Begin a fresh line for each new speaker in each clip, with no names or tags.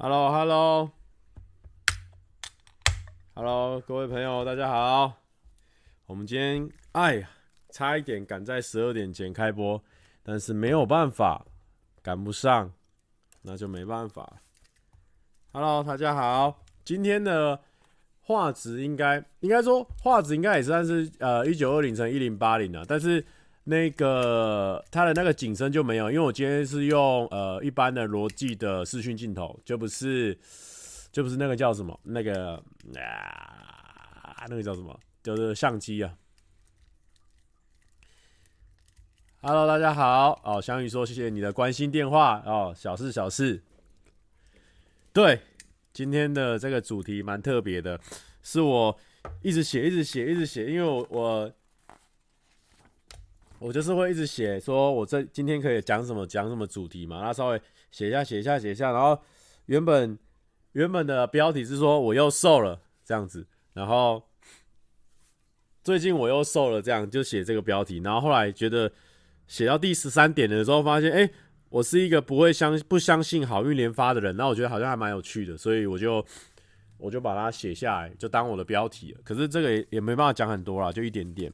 Hello，Hello，Hello，各位朋友，大家好。我们今天，哎呀，差一点赶在十二点前开播，但是没有办法，赶不上，那就没办法。Hello，大家好。今天的画质应该，应该说画质应该也算是呃一九二零乘一零八零的，但是。那个它的那个景深就没有，因为我今天是用呃一般的罗技的视讯镜头，就不是就不是那个叫什么那个啊那个叫什么，就是相机啊。Hello，大家好哦，香宇说谢谢你的关心电话哦，小事小事。对，今天的这个主题蛮特别的，是我一直写一直写一直写，因为我我。我就是会一直写，说我这今天可以讲什么讲什么主题嘛，那稍微写一下写一下写一下，然后原本原本的标题是说我又瘦了这样子，然后最近我又瘦了这样就写这个标题，然后后来觉得写到第十三点的时候发现，哎，我是一个不会相不相信好运连发的人，那我觉得好像还蛮有趣的，所以我就我就把它写下来，就当我的标题了。可是这个也也没办法讲很多啦，就一点点。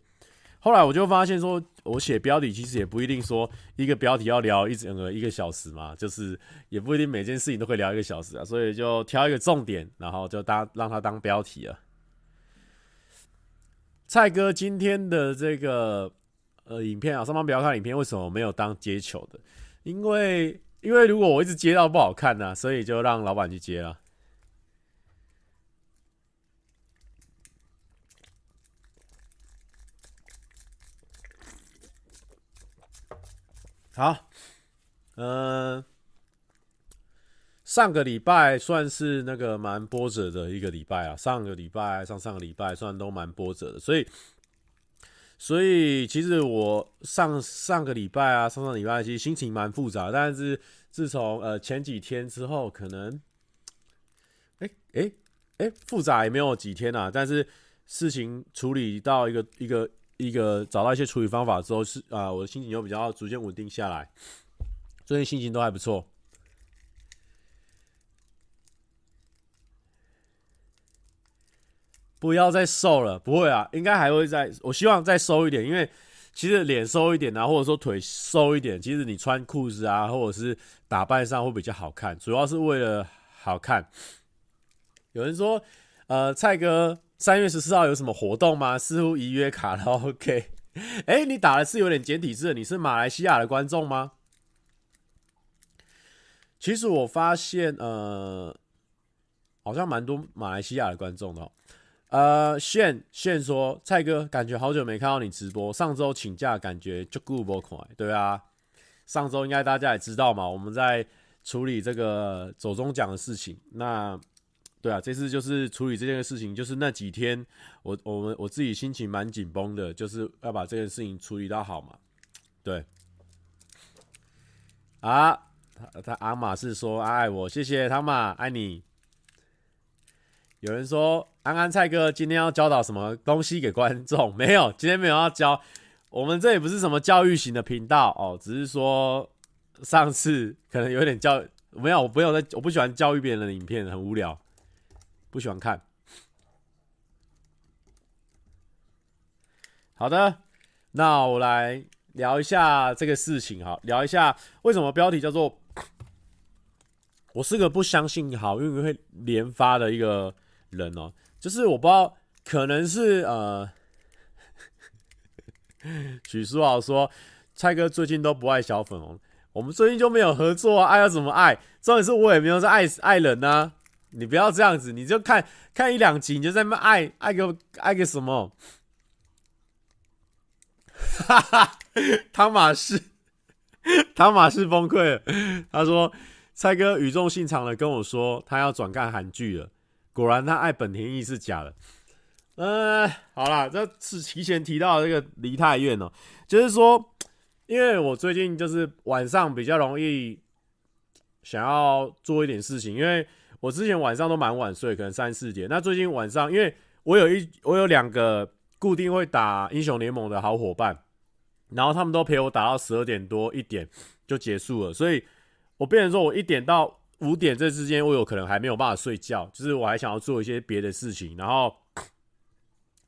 后来我就发现说，我写标题其实也不一定说一个标题要聊一整个一个小时嘛，就是也不一定每件事情都可以聊一个小时啊，所以就挑一个重点，然后就当让它当标题了。蔡哥今天的这个呃影片啊，上方不要看影片，为什么没有当接球的？因为因为如果我一直接到不好看呢、所以就让老板去接了。好，嗯、呃，上个礼拜算是那个蛮波折的一个礼拜啊。上个礼拜、上上个礼拜算都蛮波折的，所以，所以其实我上上个礼拜啊，上上礼拜其实心情蛮复杂。但是自从呃前几天之后，可能，哎哎哎，复杂也没有几天啊。但是事情处理到一个一个。一个找到一些处理方法之后是啊，我的心情又比较逐渐稳定下来，最近心情都还不错。不要再瘦了，不会啊，应该还会再，我希望再瘦一点，因为其实脸瘦一点啊，或者说腿瘦一点，其实你穿裤子啊，或者是打扮上会比较好看，主要是为了好看。有人说，呃，蔡哥。三月十四号有什么活动吗？似乎已约卡拉。OK，哎、你打的是有点简体字，你是马来西亚的观众吗？其实我发现，呃，好像蛮多马来西亚的观众的。呃，炫炫说，蔡哥，感觉好久没看到你直播，上周请假，感觉就顾不快。对啊，上周应该大家也知道嘛，我们在处理这个走中奖的事情。那对啊，这次就是处理这件事情，就是那几天我我们我自己心情蛮紧绷的，就是要把这件事情处理到好嘛。对，啊，他他阿玛是说爱我，谢谢汤玛，爱你。有人说安安蔡哥今天要教导什么东西给观众？没有，今天没有要教。我们这也不是什么教育型的频道哦，只是说上次可能有点教，没有，我不用在，我不喜欢教育别人的影片，很无聊。不喜欢看。好的，那我来聊一下这个事情哈，聊一下为什么标题叫做 “我是个不相信好运会连发的一个人哦”，就是我不知道，可能是呃，许书豪说蔡哥最近都不爱小粉红，我们最近就没有合作啊，爱要怎么爱？重点是我也没有在爱爱人呢、啊。你不要这样子，你就看看一两集，你就在那爱爱个爱个什么？哈哈，汤马士，汤马士崩溃了。他说：“蔡哥语重心长的跟我说，他要转干韩剧了。果然，他爱本田翼是假的。”呃，好啦，这是提前提到这个梨泰院哦，就是说，因为我最近就是晚上比较容易想要做一点事情，因为。我之前晚上都蛮晚睡，可能三四点。那最近晚上，因为我有一我有两个固定会打英雄联盟的好伙伴，然后他们都陪我打到十二点多一点就结束了，所以我变成说我一点到五点这之间，我有可能还没有办法睡觉，就是我还想要做一些别的事情，然后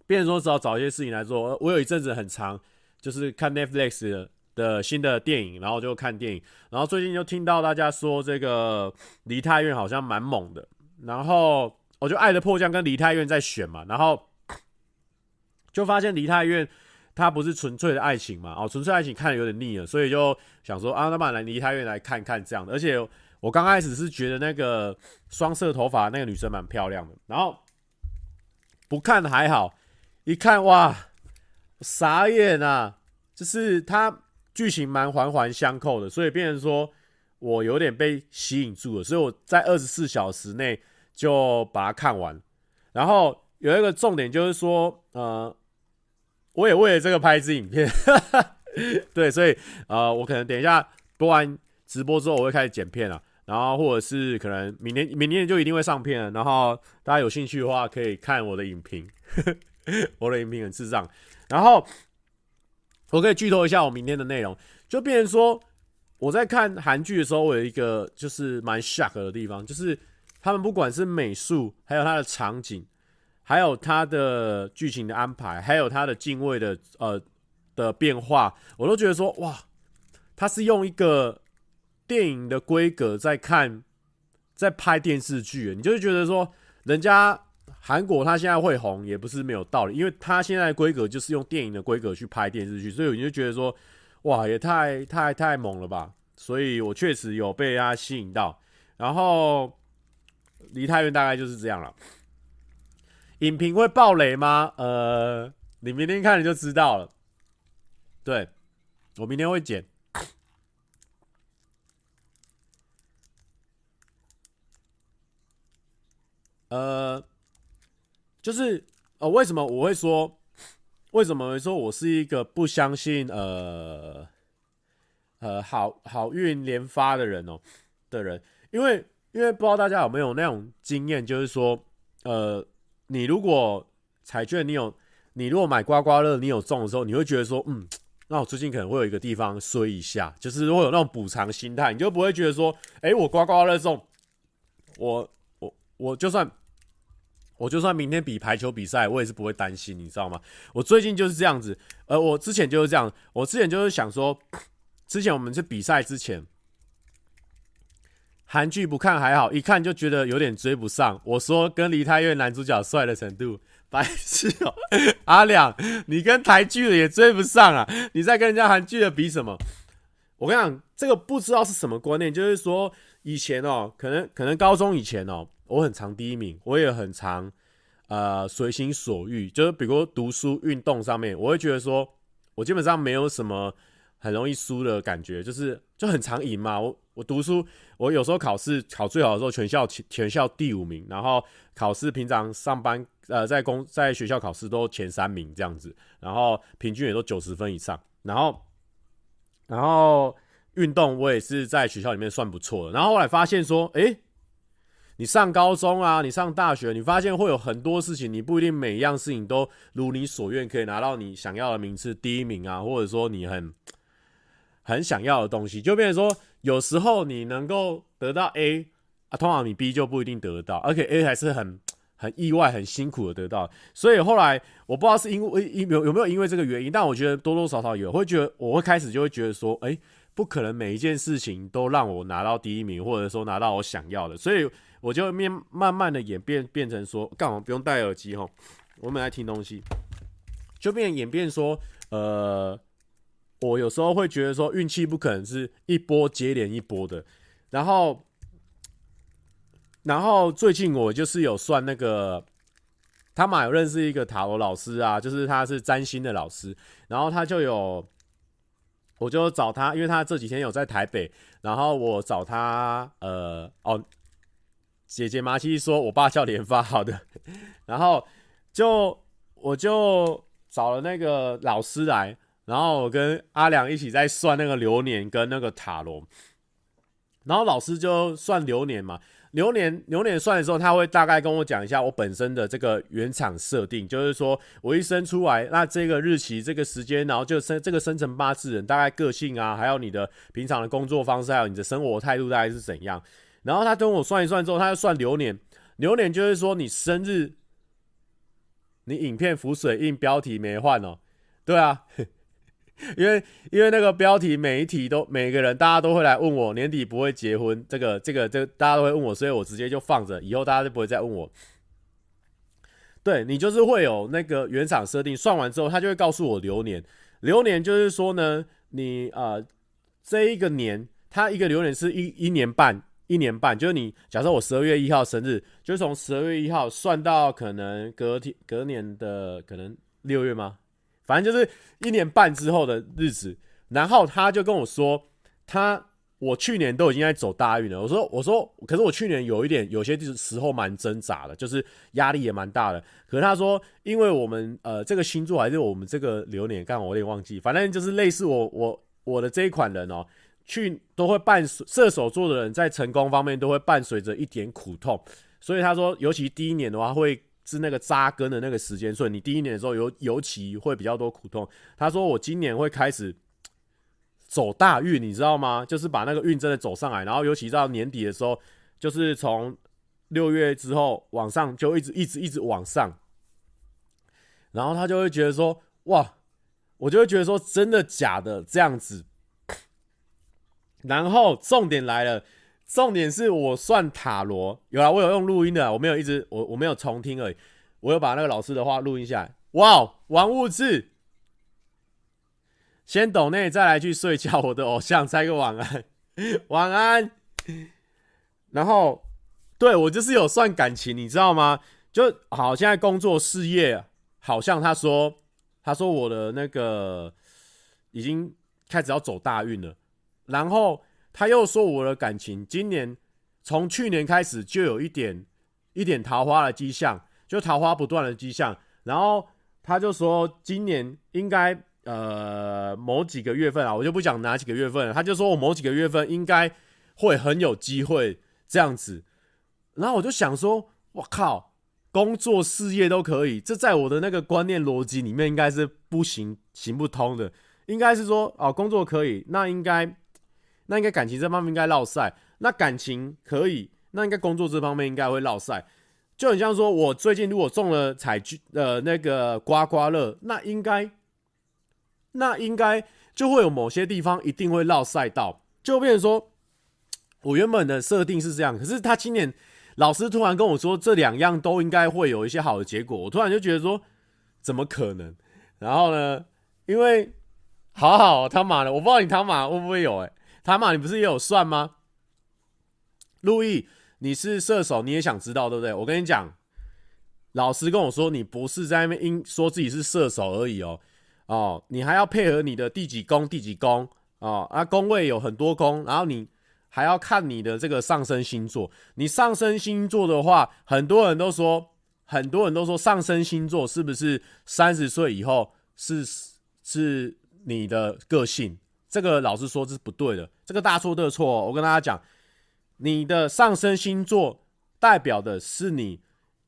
变成说只好找一些事情来做。我有一阵子很长，就是看 Netflix 的，的新的电影，然后就看电影，然后最近就听到大家说这个梨泰院好像蛮猛的，然后我就《爱的迫降》跟梨泰院在选嘛，然后 就发现梨泰院它不是纯粹的爱情嘛，哦，纯粹爱情看的有点腻了，所以就想说啊，那么来梨泰院来看看这样的，而且。我刚开始是觉得那个双色头发那个女生蛮漂亮的，然后不看还好，一看哇，傻眼啊！就是她剧情蛮环环相扣的，所以变成说我有点被吸引住了，所以我在二十四小时内就把它看完。然后有一个重点就是说，呃，我也为了这个拍一支影片，对，所以呃，我可能等一下播完直播之后，我会开始剪片了。然后或者是可能明年明年就一定会上片了，然后大家有兴趣的话可以看我的影评，我的影评很智障。然后我可以剧透一下我明天的内容，就变成说我在看韩剧的时候，我有一个就是蛮 shock 的地方，就是他们不管是美术，还有它的场景，还有它的剧情的安排，还有它的镜位的呃的变化，我都觉得说哇，他是用一个。电影的规格在看，在拍电视剧，你就会觉得说，人家韩国它现在会红也不是没有道理，因为它现在的规格就是用电影的规格去拍电视剧，所以我就觉得说，哇，也太太太猛了吧！所以我确实有被他吸引到。然后梨泰院大概就是这样了。影评会爆雷吗？呃，你明天看你就知道了。对，我明天会剪。呃，就是呃，为什么我会说，为什么说我是一个不相信呃呃好好运连发的人哦的人？因为因为不知道大家有没有那种经验，就是说，呃，你如果彩券你有，你如果买刮刮乐你有中的时候，你会觉得说，嗯，那我最近可能会有一个地方衰一下，就是会有那种补偿心态，你就不会觉得说，哎，我刮刮乐中，我我。我就算，我就算明天比排球比赛，我也是不会担心，你知道吗？我最近就是这样子，呃，我之前就是这样，我之前就是想说，之前我们去比赛之前，韩剧不看还好，一看就觉得有点追不上。我说跟梨泰院男主角帅的程度，白痴哦，阿亮，你跟台剧的也追不上啊？你在跟人家韩剧的比什么？我跟你讲，这个不知道是什么观念，就是说以前哦，可能可能高中以前哦。我很常第一名，我也很常，呃，随心所欲，就是比如读书、运动上面，我会觉得说，我基本上没有什么很容易输的感觉，就是就很常赢嘛。我我读书，我有时候考试考最好的时候，全校全校第五名，然后考试平常上班，呃，在公在学校考试都前三名这样子，然后平均也都九十分以上，然后然后运动我也是在学校里面算不错的，然后后来发现说，诶、你上高中啊，你上大学，你发现会有很多事情，你不一定每一样事情都如你所愿，可以拿到你想要的名次第一名啊，或者说你很很想要的东西，就变成说，有时候你能够得到 A 啊，通常你 B 就不一定得到，而且 A 还是很很意外、很辛苦的得到。所以后来我不知道是因为有有没有因为这个原因，但我觉得多多少少有，会觉得我会开始就会觉得说，哎，不可能每一件事情都让我拿到第一名，或者说拿到我想要的，所以。我就面慢慢的演变变成说，干嘛不用戴耳机吼？我们来听东西，就变演变说，呃，我有时候会觉得说，运气不可能是一波接连一波的。然后，然后最近我就是有算那个，他们有认识一个塔罗老师啊，就是他是占星的老师，然后他就有，我就找他，因为他这几天有在台北，然后我找他，呃，哦。姐姐麻七说：“我爸叫连发，好的。”然后就我就找了那个老师来，然后我跟阿良一起在算那个流年跟那个塔罗。然后老师就算流年嘛，流年流年算的时候，他会大概跟我讲一下我本身的这个原厂设定，就是说我一生出来，那这个日期、这个时间，然后就生这个生辰八字人大概个性啊，还有你的平常的工作方式，还有你的生活态度大概是怎样。然后他跟我算一算之后，他就算流年，流年就是说你生日，你影片浮水印标题没换哦，对啊。因为因为那个标题每一题都每个人大家都会来问我年底不会结婚这个这个这个、大家都会问我，所以我直接就放着，以后大家就不会再问我。对，你就是会有那个原厂设定，算完之后他就会告诉我流年，流年就是说呢，你呃这一个年，它一个流年是一一年半一年半，就是你假设我十二月一号生日，就是从十二月一号算到可能隔天隔年的可能六月吗？反正就是一年半之后的日子，然后他就跟我说，他我去年都已经在走大运了。我说我说，可是我去年有一点有些时候蛮挣扎的，就是压力也蛮大的。可是他说，因为我们呃这个星座还是我们这个流年，刚好我有点忘记，反正就是类似我我我的这一款人哦，去都会伴随射手座的人在成功方面都会伴随着一点苦痛，所以他说，尤其第一年的话会。是那个扎根的那个时间，所以你第一年的时候尤尤其会比较多苦痛。他说我今年会开始走大运，你知道吗？就是把那个运真的走上来，然后尤其到年底的时候，就是从六月之后往上就一直一直一直往上，然后他就会觉得说哇，我就会觉得说真的假的这样子。然后重点来了。重点是我算塔罗，有啊，我有用录音的，我没有一直我我没有重听而已，我有把那个老师的话录音下来。哇，王物质，先抖内再来去睡觉，我的偶像猜个晚安，晚安。然后，对我就是有算感情，你知道吗？就好，现在工作事业，好像他说他说我的那个已经开始要走大运了，然后。他又说我的感情今年从去年开始就有一点一点桃花的迹象，就桃花不断的迹象。然后他就说今年应该呃某几个月份啊，我就不讲哪几个月份。他就说我某几个月份应该会很有机会这样子。然后我就想说，我靠，工作事业都可以，这在我的那个观念逻辑里面应该是不行行不通的。应该是说哦，工作可以，那应该。那应该感情这方面应该落赛，那感情可以，那应该工作这方面应该会落赛，就很像说，我最近如果中了彩券，呃，那个刮刮乐，那应该，那应该就会有某些地方一定会落赛道，就变成说，我原本的设定是这样，可是他今年老师突然跟我说这两样都应该会有一些好的结果，我突然就觉得说，怎么可能？然后呢，因为好好他妈的，我不知道你他妈会不会有哎、他嘛，你不是也有算吗？路易，你是射手，你也想知道对不对？我跟你讲，老师跟我说，你不是在那边因说自己是射手而已哦，哦，你还要配合你的第几宫，第几宫哦，啊，宫位有很多宫，然后你还要看你的这个上升星座。你上升星座的话，很多人都说，很多人都说上升星座是不是三十岁以后是是你的个性？这个老师说这是不对的，这个大错特错。我跟大家讲，你的上升星座代表的是你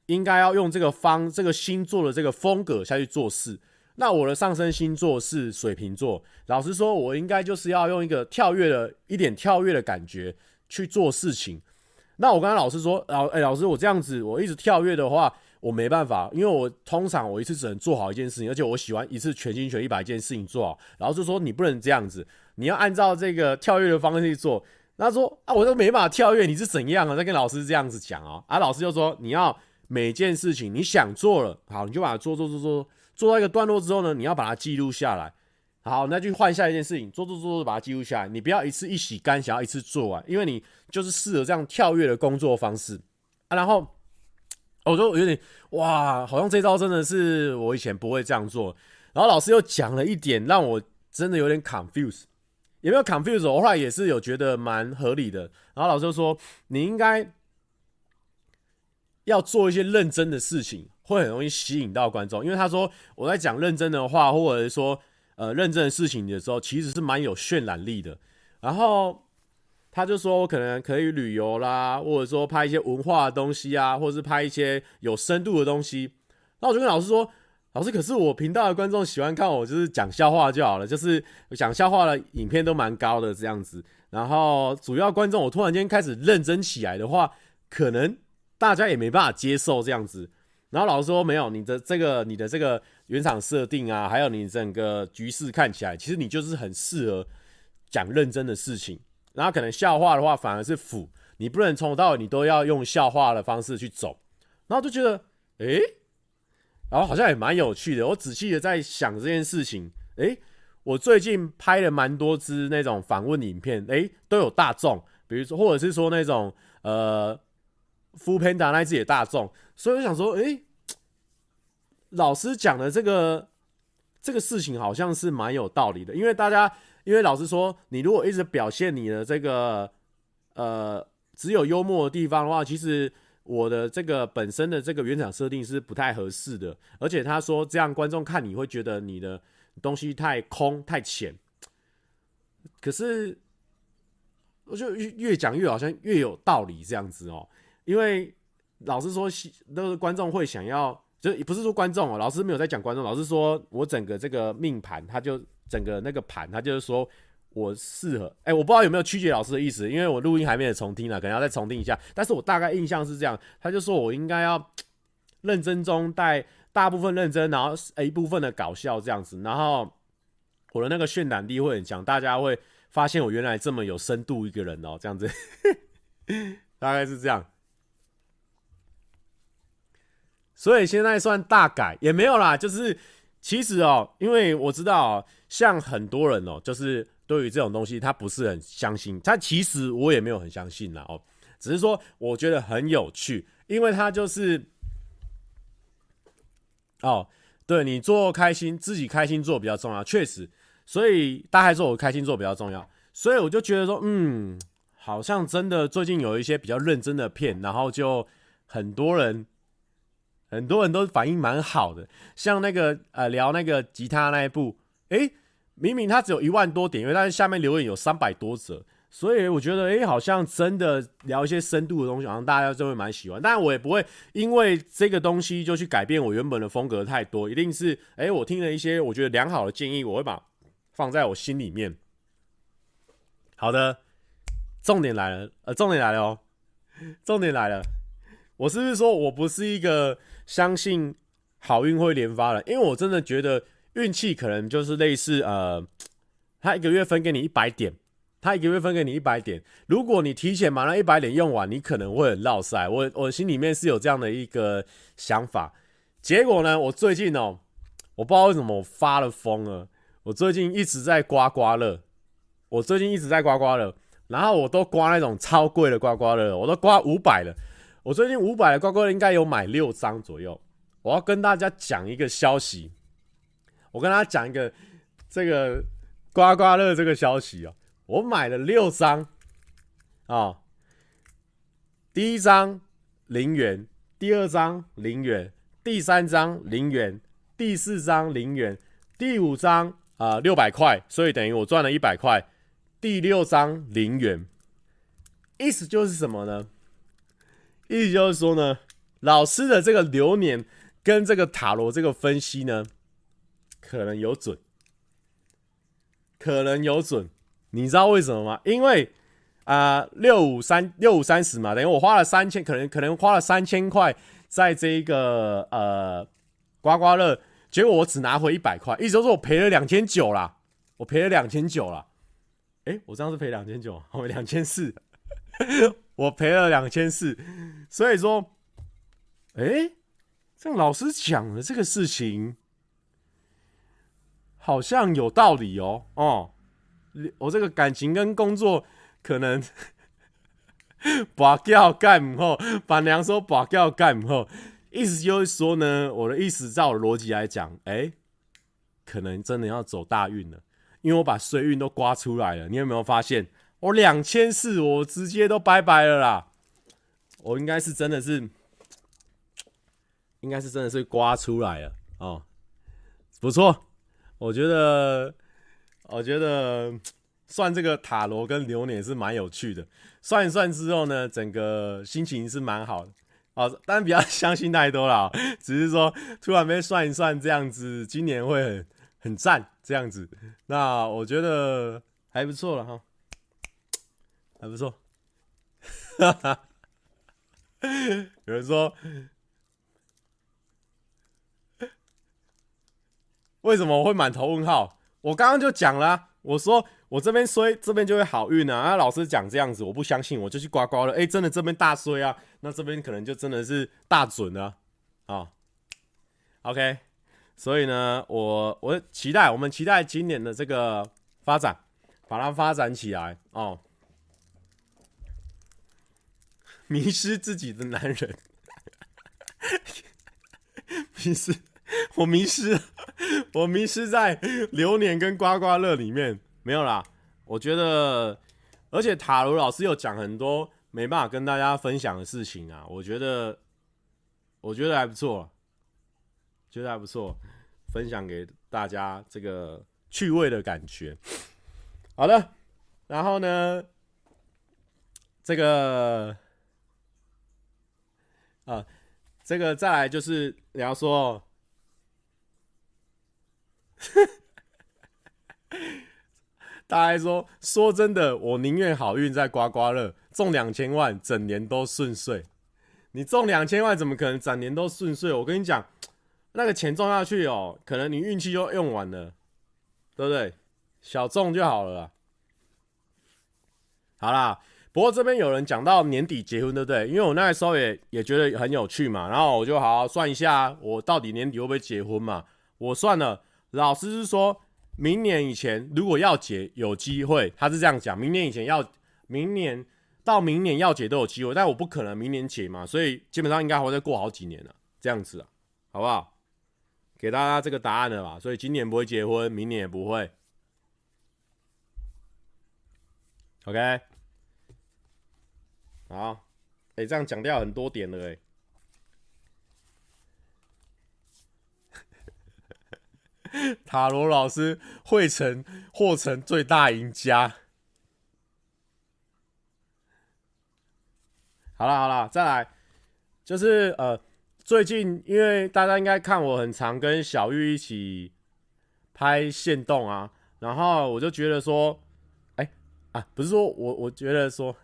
应该要用这个方这个星座的这个风格下去做事。那我的上升星座是水瓶座，老师说我应该就是要用一个跳跃的一点跳跃的感觉去做事情。那我刚才老师说，老哎老师，我这样子我一直跳跃的话。我没办法，因为我通常我一次只能做好一件事情，而且我喜欢一次全心全意把一件事情做好。然后就说你不能这样子，你要按照这个跳跃的方式去做。他说啊，我都没办法跳跃，你是怎样啊？在跟老师这样子讲啊，啊，老师就说你要每件事情你想做了，好，你就把它做做做做，做到一个段落之后呢，你要把它记录下来。好，那就换下一件事情，做做做做，把它记录下来。你不要一次一洗干，想要一次做完，因为你就是适合这样跳跃的工作方式啊。然后。我说有点哇，好像这招真的是我以前不会这样做。然后老师又讲了一点，让我真的有点 confuse。有没有 confuse？我后来也是有觉得蛮合理的。然后老师就说，你应该要做一些认真的事情，会很容易吸引到观众。因为他说我在讲认真的话，或者说呃认真的事情的时候，其实是蛮有渲染力的。然后。他就说，我可能可以旅游啦，或者说拍一些文化的东西啊，或者是拍一些有深度的东西。那我就跟老师说，老师，可是我频道的观众喜欢看我就是讲笑话就好了，就是讲笑话的影片都蛮高的这样子。然后主要观众我突然间开始认真起来的话，可能大家也没办法接受这样子。然后老师说没有，你的这个你的这个原厂设定啊，还有你整个局势看起来，其实你就是很适合讲认真的事情。然后可能笑话的话反而是辅，你不能从头到尾你都要用笑话的方式去走。然后就觉得，诶，然后好像也蛮有趣的。我仔细的在想这件事情，诶，我最近拍了蛮多支那种访问影片，诶，都有大众，比如说或者是说那种呃，foodpanda 那支也大众，所以我想说，诶，老师讲的这个这个事情好像是蛮有道理的，因为大家。因为老实说，你如果一直表现你的这个呃只有幽默的地方的话，其实我的这个本身的这个原厂设定是不太合适的。而且他说这样观众看你会觉得你的东西太空太浅。可是我就越越讲越好像越有道理这样子哦。因为老实说，那个观众会想要，就不是说观众哦，老师没有在讲观众，老师说我整个这个命盘他就。整个那个盘，他就是说我适合，哎、我不知道有没有曲解老师的意思，因为我录音还没有重听呢，可能要再重听一下。但是我大概印象是这样，他就说我应该要认真中带大部分认真，然后一部分的搞笑这样子，然后我的那个渲染力会很强，大家会发现我原来这么有深度一个人哦，这样子，大概是这样。所以现在算大改也没有啦，就是。其实哦，因为我知道哦，像很多人哦，就是对于这种东西，他不是很相信。他其实我也没有很相信啦哦，只是说我觉得很有趣，因为他就是哦，对你做开心，自己开心做比较重要，确实。所以大家还说我开心做比较重要，所以我就觉得说，嗯，好像真的最近有一些比较认真的片，然后就很多人。很多人都反应蛮好的，像那个呃聊那个吉他那一部，诶，明明他只有一万多点，因为但是下面留言有三百多则，所以我觉得诶，好像真的聊一些深度的东西，好像大家就会蛮喜欢。但我也不会因为这个东西就去改变我原本的风格太多，一定是诶，我听了一些我觉得良好的建议，我会把放在我心里面。好的，重点来了，呃，重点来了哦，重点来了，我是不是说我不是一个？相信好运会连发了，因为我真的觉得运气可能就是类似呃，他一个月分给你一百点，他一个月分给你一百点，如果你提前把那一百点用完，你可能会很落赛。我我心里面是有这样的一个想法。结果呢，我最近哦，我不知道为什么我发了疯了，我最近一直在刮刮乐，我最近一直在刮刮乐，然后我都刮那种超贵的刮刮乐，我都刮五百了。我最近五百的刮刮乐应该有买六张左右。我要跟大家讲一个消息，我跟大家讲一个这个刮刮乐这个消息哦。我买了六张啊，第一张零元，第二张零元，第三张零元，第四张零元，第五张啊六百块，所以等于我赚了一百块。第六张零元，意思就是什么呢？意思就是说呢，老师的这个流年跟这个塔罗这个分析呢，可能有准，可能有准。你知道为什么吗？因为啊，六五三六五三十嘛，等于我花了三千，可能可能花了三千块在这一个呃刮刮乐，结果我只拿回一百块，意思就是我赔了两千九啦，我赔了两千九啦。诶，我这样是赔两千九，我两千四。我赔了两千四，所以说，哎、欸，这老师讲的这个事情好像有道理哦。哦，我这个感情跟工作可能 拔掉干不好，把娘说拔掉干不好，意思就是说呢，我的意思照逻辑来讲，哎、可能真的要走大运了，因为我把衰运都刮出来了。你有没有发现？我两千四，我直接都拜拜了啦！我应该是真的是，应该是真的是刮出来了哦，不错，我觉得，我觉得算这个塔罗跟流年是蛮有趣的。算一算之后呢，整个心情是蛮好的。哦，但不要相信太多了，只是说突然被算一算这样子，今年会很很赞这样子。那我觉得还不错了哈。还不错。哈哈，有人说，为什么我会满头问号？我刚刚就讲了、我说我这边衰，这边就会好运啊。啊，老师讲这样子，我不相信，我就去刮刮了。哎、真的这边大衰啊，那这边可能就真的是大准啊。啊，OK，所以呢，我我期待，我们期待今年的这个发展，把它发展起来哦。迷失自己的男人，迷失，我迷失，我迷失在流年跟刮刮乐里面，没有啦。我觉得，而且塔罗老师有讲很多没办法跟大家分享的事情啊，我觉得，我觉得还不错，觉得还不错，分享给大家这个趣味的感觉。好的，然后呢，这个。啊，这个再来就是你要说，大家说说真的，我宁愿好运在刮刮乐中两千万，整年都顺遂。你中两千万，怎么可能整年都顺遂？我跟你讲，那个钱中下去哦，可能你运气就用完了，对不对？小中就好了。好啦。不过这边有人讲到年底结婚，对不对？因为我那时候也也觉得很有趣嘛，然后我就好好算一下，我到底年底会不会结婚嘛？我算了，老师是说明年以前如果要结有机会，他是这样讲，明年以前要，明年到明年要结都有机会，但我不可能明年结嘛，所以基本上应该还会再过好几年了，这样子啊，好不好？给大家这个答案了吧？所以今年不会结婚，明年也不会，OK。好，哎、欸，这样讲掉很多点了，哎。塔罗老师会成或成最大赢家。好了好了，再来，就是呃，最近因为大家应该看我很常跟小玉一起拍限动啊，然后我就觉得说，哎、啊，不是说我我觉得说。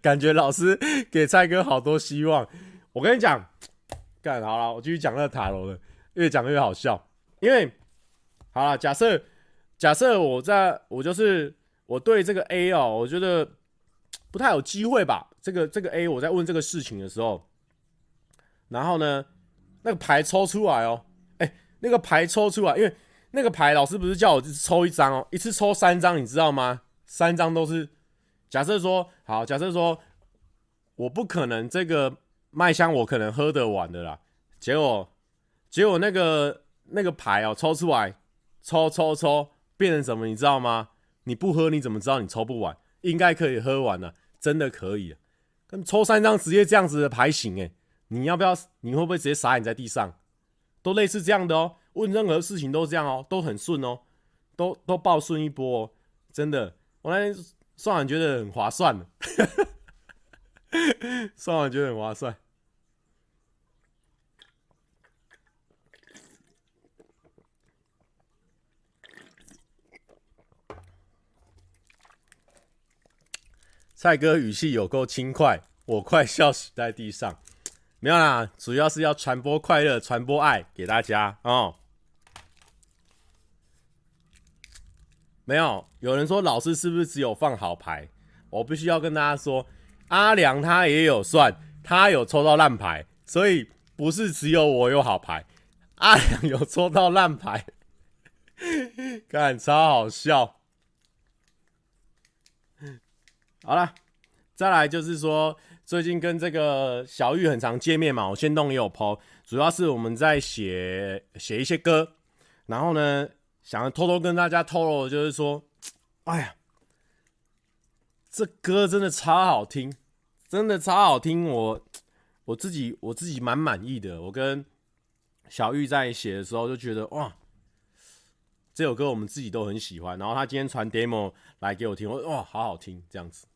感觉老师给蔡哥好多希望。我跟你讲，干好了，我继续讲那个塔罗了，越讲越好笑。因为好了，假设假设我在我就是我对这个 A 哦，我觉得不太有机会吧。这个这个 A，我在问这个事情的时候，然后呢，那个牌抽出来哦，哎，那个牌抽出来，因为那个牌老师不是叫我抽一张哦，一次抽三张，你知道吗？三张都是。假设说好，假设说我不可能这个麦香我可能喝得完的啦，结果结果那个那个牌哦抽出来，抽抽抽变成什么你知道吗？你不喝你怎么知道你抽不完？应该可以喝完了，真的可以。跟抽三张直接这样子的牌型诶，你要不要？你会不会直接傻眼在地上？都类似这样的哦，问任何事情都这样哦，都很顺哦，都都爆顺一波哦，真的，我那天。算完觉得很划算，算完觉得很划算。蔡哥语气有够轻快，我快笑死在地上。没有啦，主要是要传播快乐，传播爱给大家哦。没有，有人说老师是不是只有放好牌？我必须要跟大家说，阿良他也有算，他有抽到烂牌，所以不是只有我有好牌，阿良有抽到烂牌，看超好笑。好了，再来就是说，最近跟这个小玉很常见面嘛，我限动也有 po，主要是我们在写写一些歌，然后呢。想要偷偷跟大家透露就是说，哎呀，这歌真的超好听，真的超好听，我我自己我自己蛮满意的。我跟小玉在写的时候就觉得哇，这首歌我们自己都很喜欢。然后他今天传 demo 来给我听，我哇，好好听，这样子。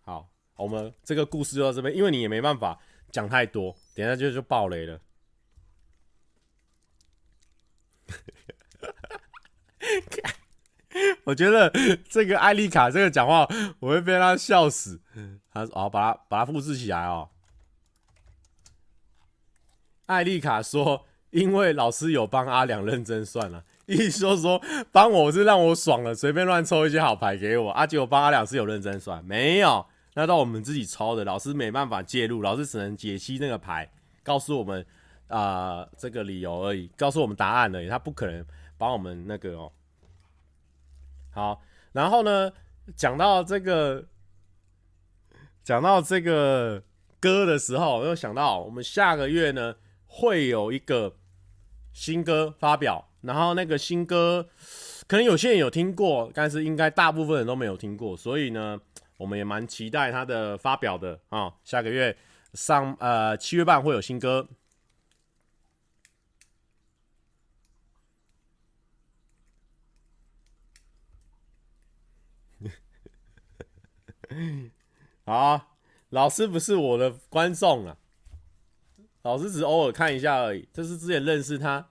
好，我们这个故事就到这边，因为你也没办法讲太多，等下就就爆雷了。我觉得这个艾丽卡这个讲话，我会被他笑死。他说：“哦，把它把它复制起来哦。”艾丽卡说：“因为老师有帮阿良认真算了，意思说说帮我是让我爽了，随便乱抽一些好牌给我。阿杰，我帮阿良是有认真算，没有，那到我们自己抽的，老师没办法介入，老师只能解析那个牌，告诉我们啊、这个理由而已，告诉我们答案而已，他不可能帮我们那个哦。好，然后呢，讲到这个，讲到这个歌的时候，我又想到我们下个月呢。”会有一个新歌发表，然后那个新歌可能有些人有听过，但是应该大部分人都没有听过，所以呢，我们也蛮期待它的发表的啊、下个月上呃七月半会有新歌。好，老师不是我的观众啊。老师只偶尔看一下而已，这是之前认识他，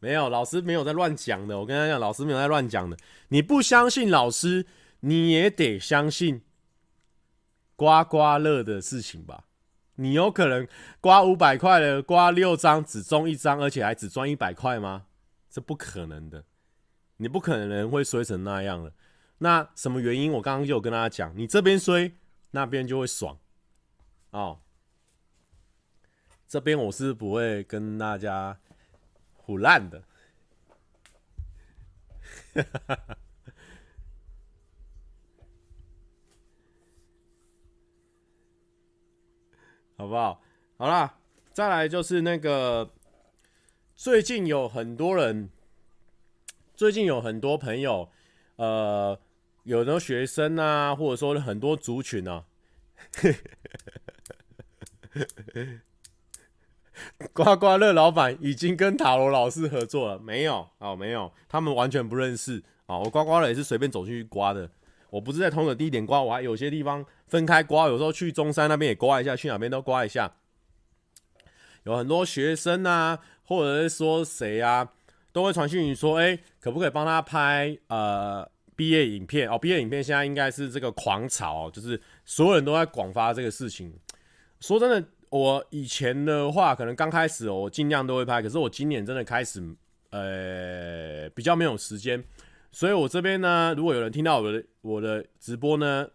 没有，老师没有在乱讲的。我跟他讲，老师没有在乱讲的。你不相信老师，你也得相信刮刮乐的事情吧？你有可能刮五百块的，刮六张只中一张，而且还只赚一百块吗？这不可能的，你不可能会衰成那样的。那什么原因？我刚刚就有跟大家讲，你这边衰，那边就会爽哦。这边我是不会跟大家唬烂的，好不好？好啦，再来就是那个最近有很多人，最近有很多朋友，呃，有的学生啊，或者说很多族群啊。刮刮乐老板已经跟塔罗老师合作了，没有？哦，没有，他们完全不认识啊！我刮刮乐也是随便走进去刮的，我不是在同一个地点刮，我还有些地方分开刮，有时候去中山那边也刮一下，去哪边都刮一下。有很多学生啊，或者是说谁啊，都会传讯息说，哎，可不可以帮他拍呃毕业影片？哦，毕业影片现在应该是这个狂潮，就是所有人都在广发这个事情。说真的。我以前的话，可能刚开始我尽量都会拍，可是我今年真的开始，呃，比较没有时间，所以我这边呢，如果有人听到我的我的直播呢，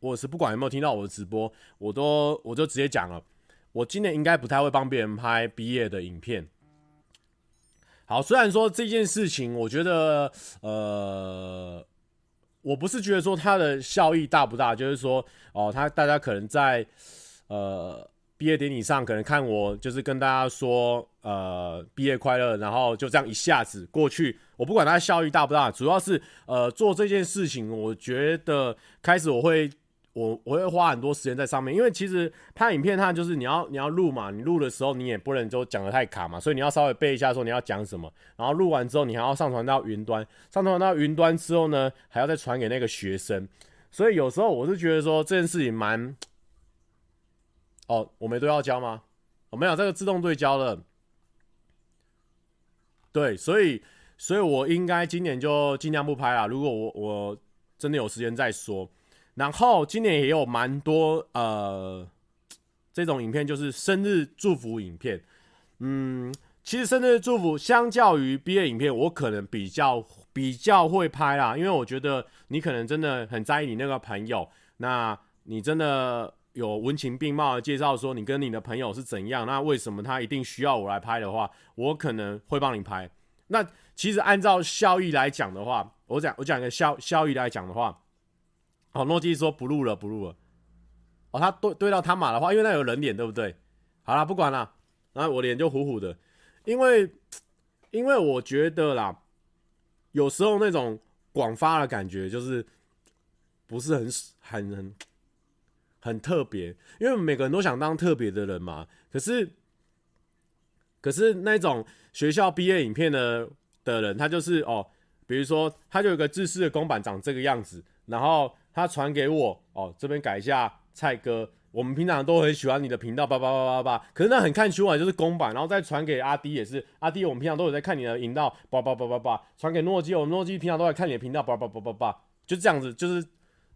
我是不管有没有听到我的直播，我都我就直接讲了，我今年应该不太会帮别人拍毕业的影片。好，虽然说这件事情，我觉得，呃，我不是觉得说它的效益大不大，就是说，哦，他大家可能在，呃。毕业典礼上，可能看我就是跟大家说，呃，毕业快乐，然后就这样一下子过去。我不管它效益大不大，主要是呃做这件事情，我觉得开始我会我我会花很多时间在上面，因为其实拍影片它就是你要你要录嘛，你录的时候你也不能就讲的太卡嘛，所以你要稍微背一下说你要讲什么，然后录完之后你还要上传到云端，上传到云端之后呢，还要再传给那个学生，所以有时候我是觉得说这件事情蛮。哦，我没对要交吗？我、没有，这个自动对焦了。对，所以，所以我应该今年就尽量不拍了。如果我我真的有时间再说。然后今年也有蛮多呃这种影片，就是生日祝福影片。嗯，其实生日祝福相较于毕业影片，我可能比较比较会拍啦，因为我觉得你可能真的很在意你那个朋友，那你真的。有文情并茂的介绍说你跟你的朋友是怎样，那为什么他一定需要我来拍的话，我可能会帮你拍。那其实按照效益来讲的话，我讲我讲一个效效益来讲的话，哦，诺基说不录了不录了。哦，他对对到他马的话，因为那有人脸对不对？好了，不管了，然后我脸就糊糊的，因为因为我觉得啦，有时候那种广发的感觉就是不是很很很。很特别，因为每个人都想当特别的人嘛。可是，可是那种学校毕业影片的的人，他就是哦，比如说他就有个自私的公版长这个样子，然后他传给我哦，这边改一下蔡哥，我们平常都很喜欢你的频道，叭叭叭叭叭。可是那很看情况，就是公版，然后再传给阿滴也是，阿滴我们平常都有在看你的频道，叭叭叭叭叭。传给诺基，我们诺基平常都在看你的频道，叭叭叭叭叭。就这样子，就是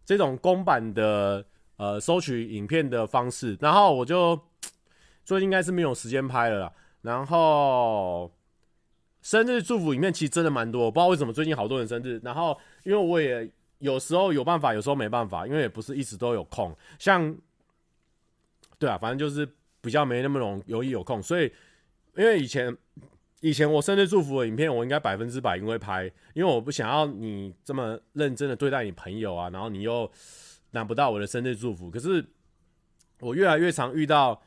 这种公版的呃收取影片的方式。然后我就最近应该是没有时间拍了啦。然后生日祝福影片其实真的蛮多，我不知道为什么最近好多人生日。然后因为我也。有时候有办法，有时候没办法，因为也不是一直都有空。像，对啊，反正就是比较没那么容容易有空。所以，因为以前以前我生日祝福的影片，我应该百分之百因为拍，因为我不想要你这么认真的对待你朋友啊，然后你又拿不到我的生日祝福。可是我越来越常遇到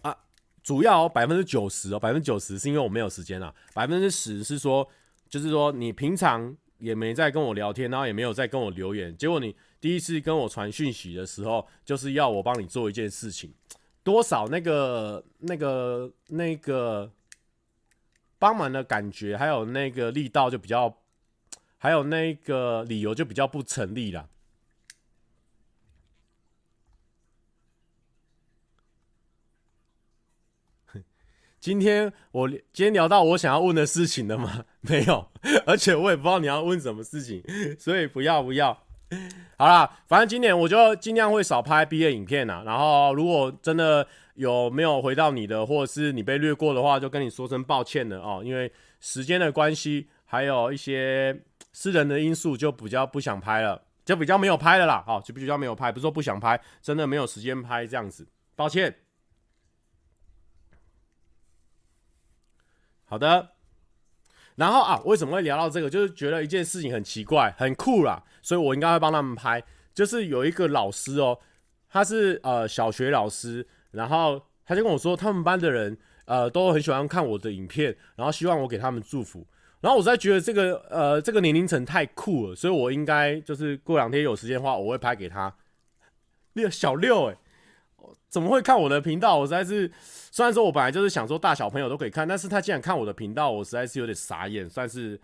啊，主要百分之九十哦，百分之九十是因为我没有时间啊，百分之十是说，就是说你平常。也没在跟我聊天，然后也没有在跟我留言。结果你第一次跟我传讯息的时候，就是要我帮你做一件事情，多少那个、那个、那个帮忙的感觉，还有那个力道就比较，还有那个理由就比较不成立了。今天我今天聊到我想要问的事情了吗？没有，而且我也不知道你要问什么事情，所以不要不要。好啦，反正今年我就尽量会少拍毕业影片啦。然后如果真的有没有回到你的，或者是你被略过的话，就跟你说声抱歉了哦。因为时间的关系，还有一些私人的因素，就比较不想拍了，就比较没有拍了啦。好，就比较没有拍，不是说不想拍，真的没有时间拍这样子，抱歉。好的，然后啊，为什么会聊到这个？就是觉得一件事情很奇怪，很酷啦，所以我应该会帮他们拍。就是有一个老师哦，他是呃小学老师，然后他就跟我说，他们班的人呃都很喜欢看我的影片，然后希望我给他们祝福。然后我在觉得这个呃这个年龄层太酷了，所以我应该就是过两天有时间的话，我会拍给他。六小六诶、怎么会看我的频道？我实在是，虽然说我本来就是想说大小朋友都可以看，但是他竟然看我的频道，我实在是有点傻眼。算是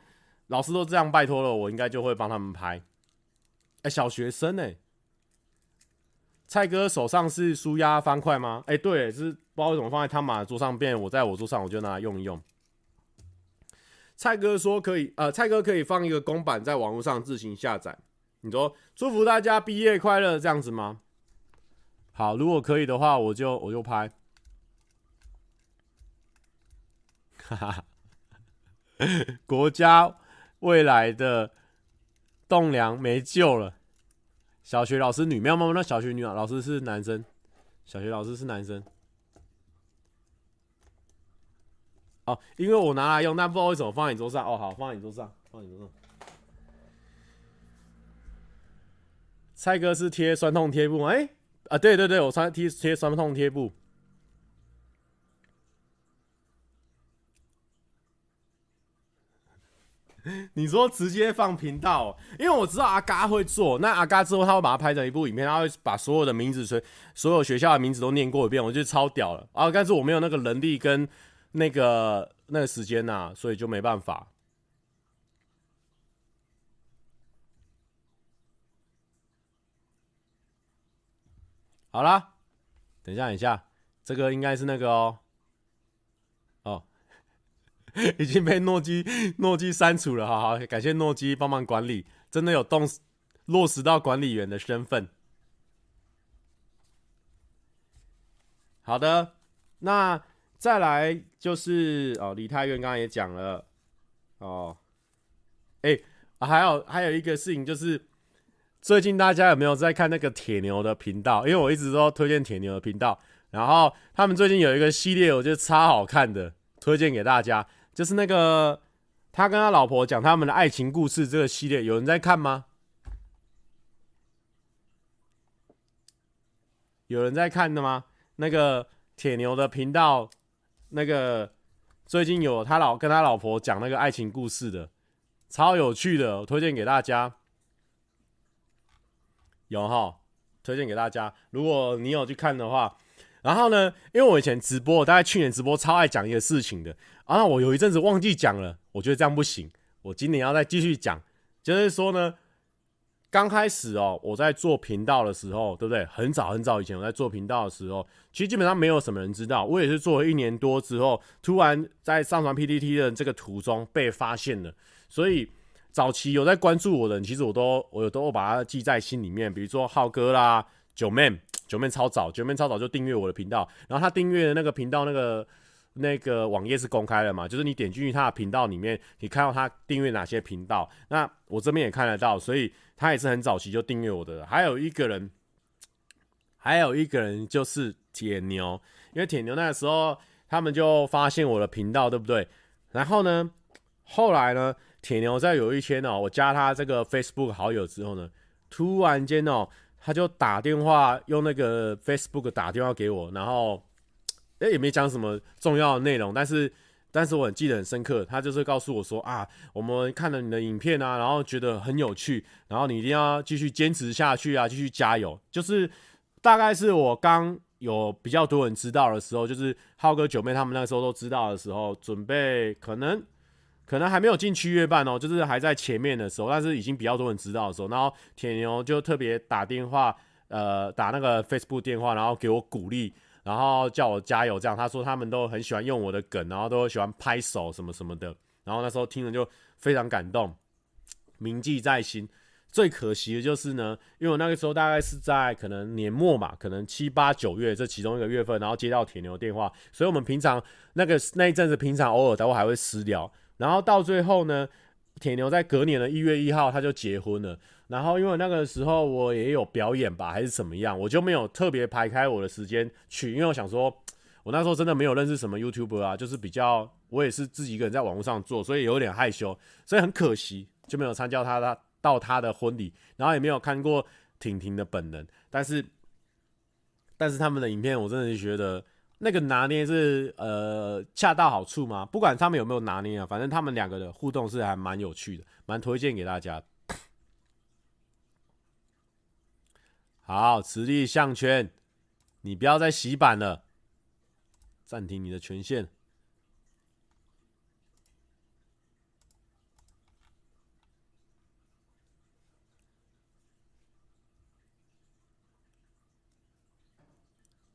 老师都这样拜托了，我应该就会帮他们拍。哎、小学生哎、蔡哥手上是舒压方块吗？哎、对，是不知道为什么放在他马的桌上，变我在我桌上，我就拿来用一用。蔡哥说可以，呃，蔡哥可以放一个公版在网络上自行下载。你说祝福大家毕业快乐这样子吗？好，如果可以的话，我就我就拍。哈哈，国家未来的栋梁没救了。小学老师女，没有没有，那小学女老师是男生，小学老师是男生。哦，因为我拿来用，但不知道为什么放在你桌上。哦，好，放在你桌上，放在你桌上。蔡哥是贴酸痛贴布吗？哎、啊，对对对，我穿贴贴酸痛贴布。你说直接放频道，因为我知道阿嘎会做，那阿嘎之后他会把它拍成一部影片，他会把所有的名字、所所有学校的名字都念过一遍，我觉得超屌了啊！但是我没有那个能力跟那个那个时间呐、所以就没办法。好啦，等一下，等一下，这个应该是那个哦，哦，已经被诺基诺基删除了，好好，感谢诺基帮忙管理，真的有动落实到管理员的身份。好的，那再来就是哦，李泰院刚刚也讲了，哦，哎、还有还有一个事情就是。最近大家有没有在看那个铁牛的频道？因为我一直都推荐铁牛的频道，然后他们最近有一个系列，我觉得超好看的，推荐给大家，就是那个他跟他老婆讲他们的爱情故事这个系列，有人在看吗？有人在看的吗？那个铁牛的频道，那个最近有他老跟他老婆讲那个爱情故事的，超有趣的，我推荐给大家。有哈，推荐给大家。如果你有去看的话，然后呢，因为我以前直播，大概去年直播超爱讲一个事情的，然啊，我有一阵子忘记讲了，我觉得这样不行，我今年要再继续讲，就是说呢，刚开始哦，我在做频道的时候，对不对？很早很早以前我在做频道的时候，其实基本上没有什么人知道。我也是做了一年多之后，突然在上传 PPT 的这个途中被发现了。所以早期有在关注我的人，其实我都我有都把它记在心里面。比如说浩哥啦、九妹、九妹超早，九妹超早就订阅我的频道，然后他订阅的那个频道那个。那个网页是公开的嘛？就是你点进去他的频道里面，你看到他订阅哪些频道。那我这边也看得到，所以他也是很早期就订阅我的。还有一个人，还有一个人就是铁牛，因为铁牛那个时候他们就发现我的频道，对不对？然后呢，后来呢，铁牛在有一天哦，我加他这个 Facebook 好友之后呢，突然间哦，他就打电话用那个 Facebook 打电话给我，然后。诶，也没讲什么重要的内容，但是，但是我很记得很深刻。他就是告诉我说啊，我们看了你的影片啊，然后觉得很有趣，然后你一定要继续坚持下去啊，继续加油。就是大概是我刚有比较多人知道的时候，就是浩哥、九妹他们那时候都知道的时候，准备可能可能还没有进七月半哦，就是还在前面的时候，但是已经比较多人知道的时候，然后铁牛就特别打电话，呃，打那个 Facebook 电话，然后给我鼓励。然后叫我加油，这样他说他们都很喜欢用我的梗，然后都喜欢拍手什么什么的。然后那时候听了就非常感动，铭记在心。最可惜的就是呢，因为我那个时候大概是在可能年末嘛，可能七八九月这其中一个月份，然后接到铁牛电话，所以我们平常那个那一阵子平常偶尔都还会私聊。然后到最后呢，铁牛在隔年的一月一号他就结婚了。然后，因为那个时候我也有表演吧，还是怎么样，我就没有特别排开我的时间去，因为我想说，我那时候真的没有认识什么 YouTuber 啊，就是比较，我也是自己一个人在网络上做，所以有点害羞，所以很可惜就没有参加他的到他的婚礼，然后也没有看过婷婷的本人，但是，但是他们的影片我真的是觉得那个拿捏是呃恰到好处吗，不管他们有没有拿捏啊，反正他们两个的互动是还蛮有趣的，蛮推荐给大家。好，磁力项圈，你不要再洗版了，暂停你的权限。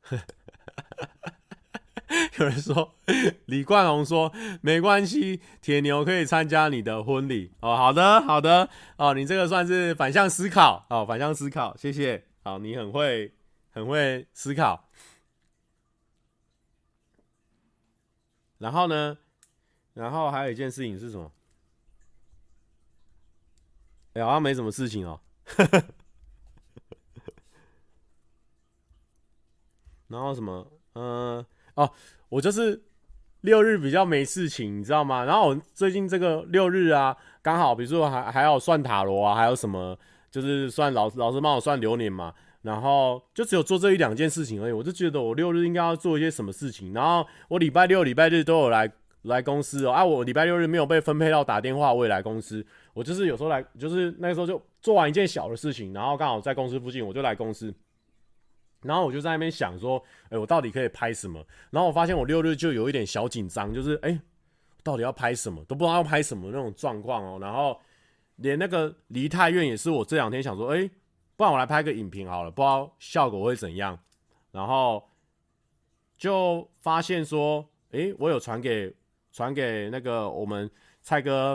有人说，李冠宏说没关系，铁牛可以参加你的婚礼哦。好的，好的，哦，你这个算是反向思考，哦，反向思考，谢谢。好，你很会，很会思考。然后呢？然后还有一件事情是什么？哎，好像没什么事情哦。然后什么？嗯，哦，我就是六日比较没事情，你知道吗？然后我最近这个六日啊，刚好，比如说还还要算塔罗啊，还有什么？就是算老老师帮我算流年嘛，然后就只有做这一两件事情而已。我就觉得我六日应该要做一些什么事情，然后我礼拜六、礼拜日都有来来公司哦。啊，我礼拜六日没有被分配到打电话，我也来公司。我就是有时候来，就是那个时候就做完一件小的事情，然后刚好在公司附近，我就来公司。然后我就在那边想说，哎，我到底可以拍什么？然后我发现我六日就有一点小紧张，就是哎，到底要拍什么，都不知道要拍什么那种状况哦。然后。连那个梨泰院也是我这两天想说，哎、不然我来拍个影评好了，不知道效果会怎样。然后就发现说，哎、我有传给传给那个我们蔡哥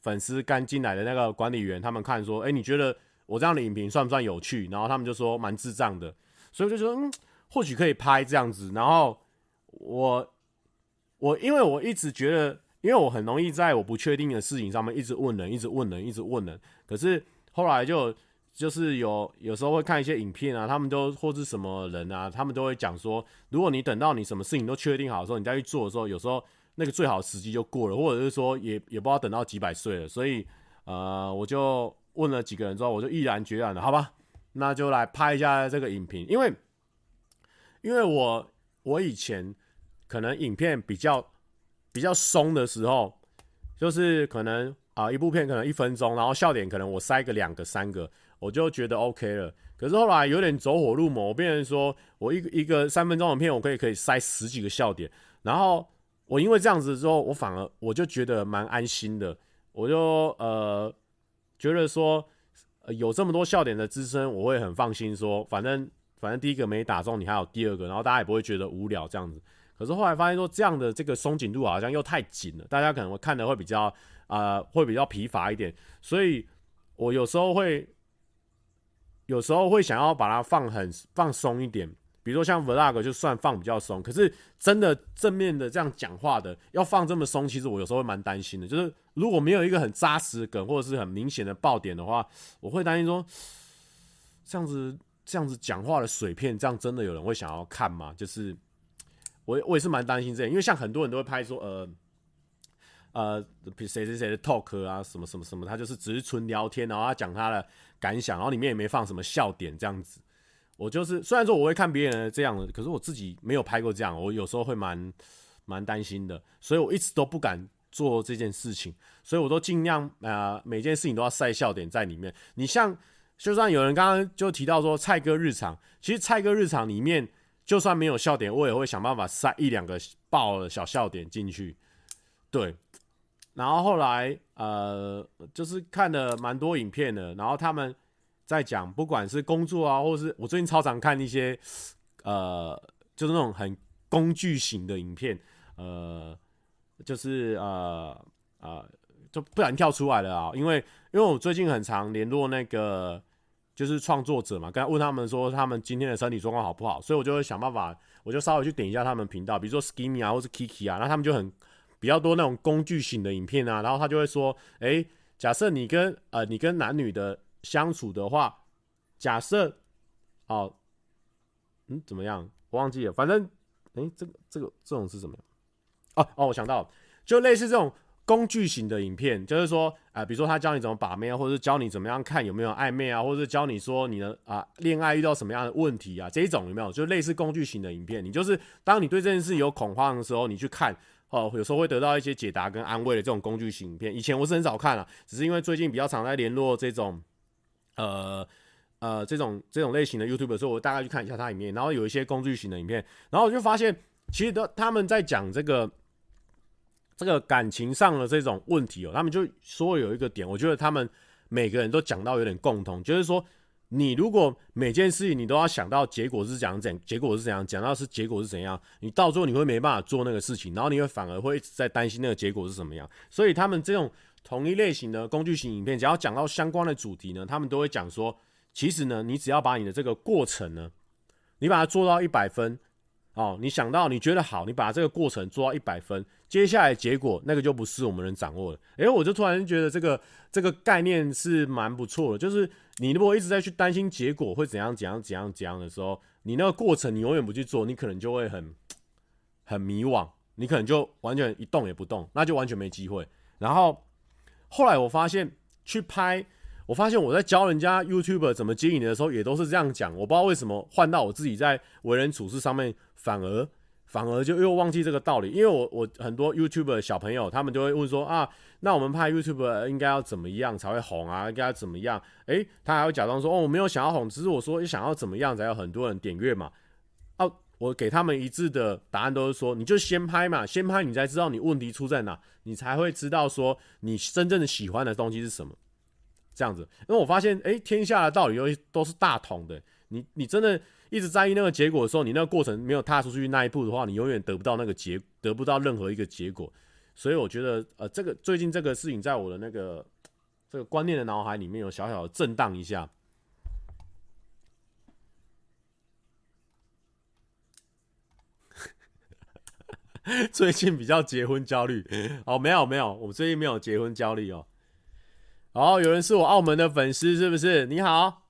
粉丝刚进来的那个管理员，他们看说，哎、你觉得我这样的影评算不算有趣？然后他们就说蛮智障的，所以我就说，嗯，或许可以拍这样子。然后我我因为我一直觉得。因为我很容易在我不确定的事情上面一直问人，一直问人，一直问人。可是后来就就是有有时候会看一些影片啊，他们都或是什么人啊，他们都会讲说，如果你等到你什么事情都确定好的时候，你再去做的时候，有时候那个最好时机就过了，或者是说也也不知道等到几百岁了。所以呃，我就问了几个人之后，我就毅然决然的，好吧，那就来拍一下这个影评，因为因为我我以前可能影片比较。比较松的时候，就是可能啊、一部片可能一分钟，然后笑点可能我塞个两个三个，我就觉得 OK 了。可是后来有点走火入魔，我变成说我一个一个三分钟的片，我可以可以塞十几个笑点。然后我因为这样子之后，我反而我就觉得蛮安心的，我就呃觉得说呃有这么多笑点的支撑，我会很放心说，反正反正第一个没打中，你还有第二个，然后大家也不会觉得无聊这样子。可是后来发现说，这样的这个松紧度好像又太紧了，大家可能会看的会比较啊会比较疲乏一点，所以我有时候会有时候会想要把它放很放松一点。比如说像 Vlog 就算放比较松，可是真的正面的这样讲话的要放这么松，其实我有时候会蛮担心的。就是如果没有一个很扎实的梗或者是很明显的爆点的话，我会担心说这样子这样子讲话的水片，这样真的有人会想要看吗？就是我我也是蛮担心这样，因为像很多人都会拍说呃呃谁谁谁的 talk 啊什么什么什么，他就是只是纯聊天，然后他讲他的感想，然后里面也没放什么笑点这样子。我就是虽然说我会看别人这样的，可是我自己没有拍过这样，我有时候会蛮蛮担心的，所以我一直都不敢做这件事情，所以我都尽量啊、每件事情都要塞笑点在里面。你像，就算有人刚刚就提到说蔡哥日常，其实蔡哥日常里面就算没有笑点，我也会想办法塞一两个爆的小笑点进去。对，然后后来呃，就是看了蛮多影片的，然后他们。在讲，不管是工作啊，或是我最近超常看一些，呃，就是那种很工具型的影片，呃，就是呃呃，就不然跳出来了啊，因为因为我最近很常联络那个就是创作者嘛，刚问他们说他们今天的身体状况好不好，所以我就会想办法，我就稍微去点一下他们频道，比如说 Skimmy 啊，或是 Kiki 啊，那他们就很比较多那种工具型的影片啊，然后他就会说，哎、假设你跟呃你跟男女的。相处的话，假设，哦，嗯，怎么样？我忘记了，反正，哎、这个这个这种是什么？哦哦，我想到，就类似这种工具型的影片，就是说，啊、比如说他教你怎么把妹啊，或者教你怎么样看有没有暧昧啊，或者教你说你的啊恋爱遇到什么样的问题啊，这一种有没有？就类似工具型的影片，你就是当你对这件事有恐慌的时候，你去看。哦，有时候会得到一些解答跟安慰的这种工具型影片。以前我是很少看了，只是因为最近比较常在联络这种。呃呃，这种这种类型的 YouTube 的时候，我大概去看一下它里面，然后有一些工具型的影片，然后我就发现，其实都他们在讲这个这个感情上的这种问题哦，他们就说有一个点，我觉得他们每个人都讲到有点共同，就是说，你如果每件事情你都要想到结果是怎样怎，结果是怎样，讲到是结果是怎样，你到最后你会没办法做那个事情，然后你会反而会一直在担心那个结果是什么样，所以他们这种。同一类型的工具型影片，只要讲到相关的主题呢，他们都会讲说，其实呢，你只要把你的这个过程呢，你把它做到一百分，哦，你想到你觉得好，你把这个过程做到一百分，接下来结果那个就不是我们能掌握的。诶，我就突然觉得这个这个概念是蛮不错的，就是你如果一直在去担心结果会怎样怎样怎样怎样的时候，你那个过程你永远不去做，你可能就会很很迷惘，你可能就完全一动也不动，那就完全没机会。然后。后来我发现去拍，我发现我在教人家 YouTuber 怎么经营的时候，也都是这样讲。我不知道为什么换到我自己在为人处事上面，反而反而就又忘记这个道理。因为我我很多 YouTuber 小朋友，他们就会问说啊，那我们拍 YouTuber 应该要怎么样才会红啊？应该要怎么样？诶，他还会假装说哦，我没有想要红，只是我说你想要怎么样才有很多人点阅嘛。我给他们一致的答案都是说，你就先拍嘛，先拍你才知道你问题出在哪。你才会知道说你真正的喜欢的东西是什么，这样子。因为我发现，哎，天下的道理都都是大同的。你你真的一直在意那个结果的时候，你那个过程没有踏出去那一步的话，你永远得不到那个结，得不到任何一个结果。所以我觉得，呃，这个最近这个事情在我的那个这个观念的脑海里面有小小的震荡一下。最近比较结婚焦虑哦，没有没有，我最近没有结婚焦虑哦。哦，有人是我澳门的粉丝，是不是？你好。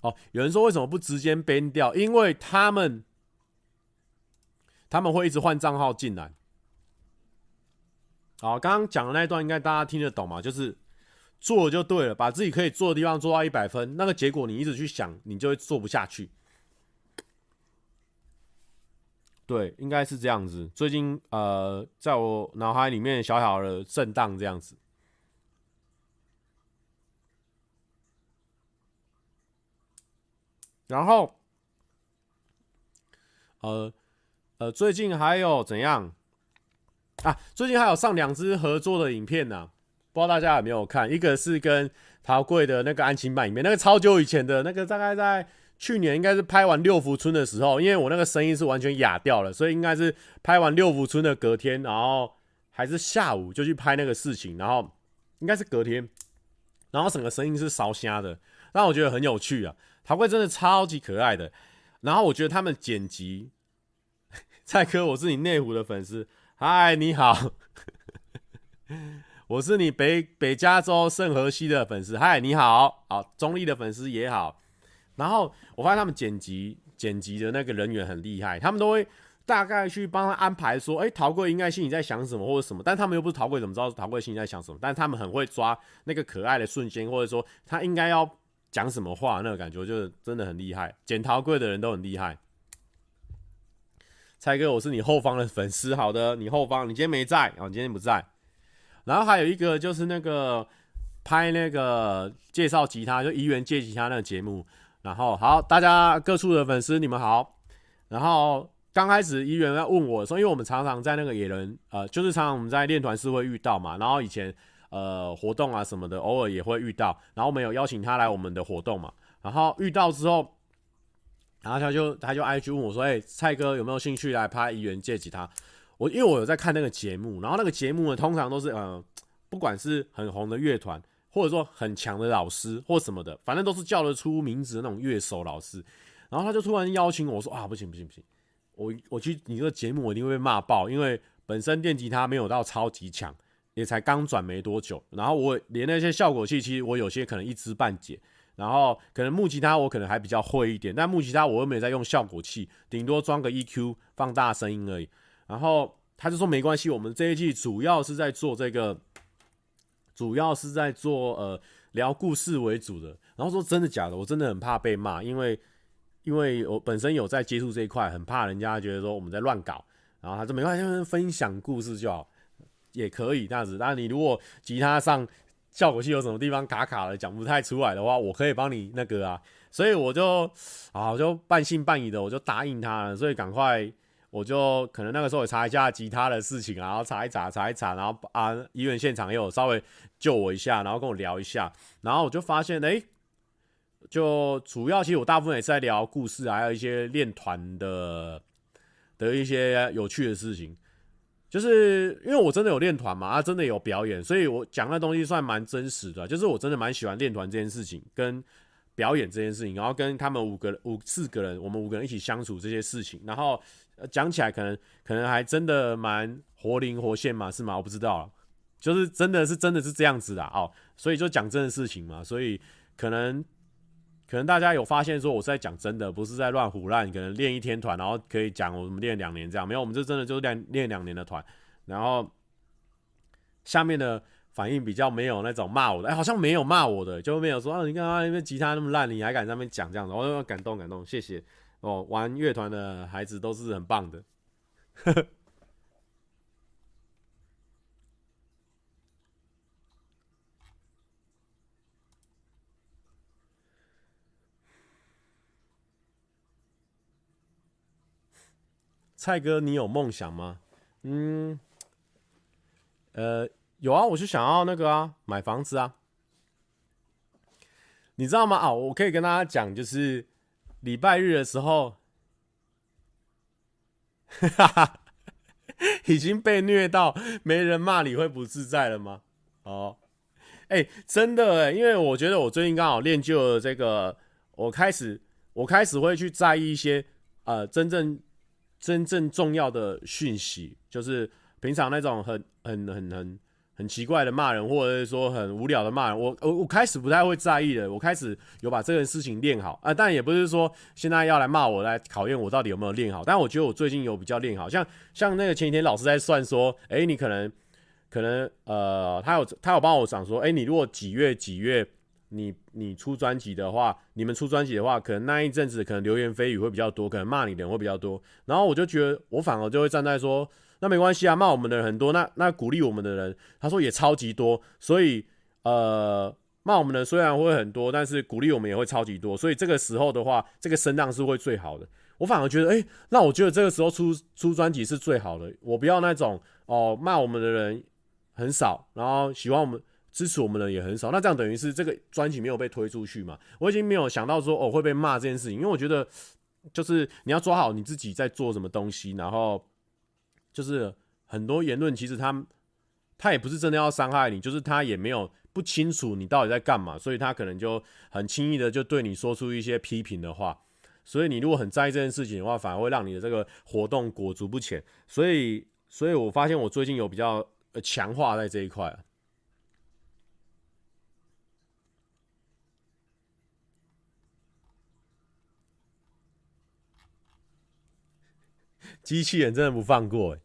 哦，有人说为什么不直接 ban 掉？因为他们他们会一直换账号进来。好，刚刚讲的那一段应该大家听得懂吗？就是。做就对了，把自己可以做的地方做到一百分，那个结果你一直去想，你就会做不下去。对，应该是这样子。最近呃，在我脑海里面小小的震荡这样子。然后，呃，呃，最近还有怎样啊？最近还有上两支合作的影片呢、不知道大家有没有看？一个是跟陶贵的那个安亲班影片，那个超久以前的那个，大概在去年应该是拍完六福村的时候，因为我那个声音是完全哑掉了，所以应该是拍完六福村的隔天，然后还是下午就去拍那个事情，然后应该是隔天，然后整个声音是烧瞎的，让我觉得很有趣啊。陶贵真的超级可爱的，然后我觉得他们剪辑，蔡哥，我是你内湖的粉丝，嗨，你好。我是你北北加州圣荷西的粉丝，嗨，你好，好中立的粉丝也好。然后我发现他们剪辑剪辑的那个人员很厉害，他们都会大概去帮他安排说，哎、陶贵应该心里在想什么或者什么，但他们又不是陶贵，怎么知道陶贵心里在想什么？但他们很会抓那个可爱的瞬间，或者说他应该要讲什么话，那个感觉就是真的很厉害。剪陶贵的人都很厉害。蔡哥，我是你后方的粉丝，好的，你后方，你今天没在，哦，你今天不在。然后还有一个就是那个拍那个介绍吉他，就一元借吉他那个节目。然后好，大家各处的粉丝你们好。然后刚开始一元要问我说，因为我们常常在那个野人，呃，就是常常我们在练团室会遇到嘛。然后以前呃活动啊什么的，偶尔也会遇到。然后我们有邀请他来我们的活动嘛。然后遇到之后，然后他就他就 IG 问我说：“哎、蔡哥有没有兴趣来拍一元借吉他？”我因为我有在看那个节目，然后那个节目呢，通常都是呃，不管是很红的乐团，或者说很强的老师或什么的，反正都是叫得出名字的那种乐手老师。然后他就突然邀请我说啊，不行不行不行，我我去你这个节目，我一定会被骂爆，因为本身电吉他没有到超级强，也才刚转没多久。然后我连那些效果器，其实我有些可能一知半解。然后可能木吉他我可能还比较会一点，但木吉他我又没在用效果器，顶多装个 EQ 放大声音而已。然后他就说没关系，我们这一季主要是在做这个，主要是在做呃聊故事为主的。然后说真的假的，我真的很怕被骂，因为因为我本身有在接触这一块，很怕人家觉得说我们在乱搞。然后他说没关系，分享故事就好，也可以这样子。但你如果吉他上效果器有什么地方卡卡的，讲不太出来的话，我可以帮你那个啊。所以我就啊，我就半信半疑的，我就答应他了。所以赶快。我就可能那个时候也查一下吉他的事情，然后查一查，查一查，然后啊，医院现场也有稍微救我一下，然后跟我聊一下，然后我就发现，哎、就主要其实我大部分也是在聊故事，还有一些练团的的一些有趣的事情，就是因为我真的有练团嘛，啊，真的有表演，所以我讲的东西算蛮真实的，就是我真的蛮喜欢练团这件事情跟表演这件事情，然后跟他们五个五四个人，我们五个人一起相处这些事情，然后。讲起来可能可能还真的蛮活灵活现嘛，是吗？我不知道，就是真的是真的是这样子的哦，所以就讲真的事情嘛，所以可能可能大家有发现说我是在讲真的，不是在乱胡乱，可能练一天团，然后可以讲我们练两年这样，没有，我们这真的就是练练两年的团，然后下面的反应比较没有那种骂我的，哎、好像没有骂我的，就没有说啊，你看啊，因为吉他那么烂，你还敢在那边讲这样子，我就感动感动，谢谢。哦，玩乐团的孩子都是很棒的。蔡哥，你有梦想吗？嗯，呃，有啊，我就想要那个啊，买房子啊。你知道吗？啊，我可以跟大家讲，就是。礼拜日的时候，哈哈，已经被虐到没人骂你会不自在了吗？哦，哎、真的哎，因为我觉得我最近刚好练就了这个，我开始我开始会去在意一些呃真正真正重要的讯息，就是平常那种很很很很。很奇怪的骂人，或者是说很无聊的骂人，我我我开始不太会在意的。我开始有把这个事情练好啊，但也不是说现在要来骂我，来考验我到底有没有练好。但我觉得我最近有比较练好，像像那个前几天老师在算说，哎、你可能可能呃，他有他有帮我讲说，哎、你如果几月几月你你出专辑的话，你们出专辑的话，可能那一阵子可能流言蜚语会比较多，可能骂你的人会比较多。然后我就觉得我反而就会站在说。那没关系啊，骂我们的人很多，那那鼓励我们的人，他说也超级多，所以呃，骂我们的人虽然会很多，但是鼓励我们也会超级多，所以这个时候的话，这个声浪是会最好的。我反而觉得，哎、那我觉得这个时候出出专辑是最好的。我不要那种哦骂我们的人很少，然后喜欢我们支持我们的人也很少，那这样等于是这个专辑没有被推出去嘛？我已经没有想到说哦会被骂这件事情，因为我觉得就是你要抓好你自己在做什么东西，然后就是很多言论其实他他也不是真的要伤害你，就是他也没有。不清楚你到底在干嘛，所以他可能就很轻易的就对你说出一些批评的话。所以你如果很在意这件事情的话，反而会让你的这个活动裹足不前。所以，所以我发现我最近有比较呃强化在这一块。机器人真的不放过欸。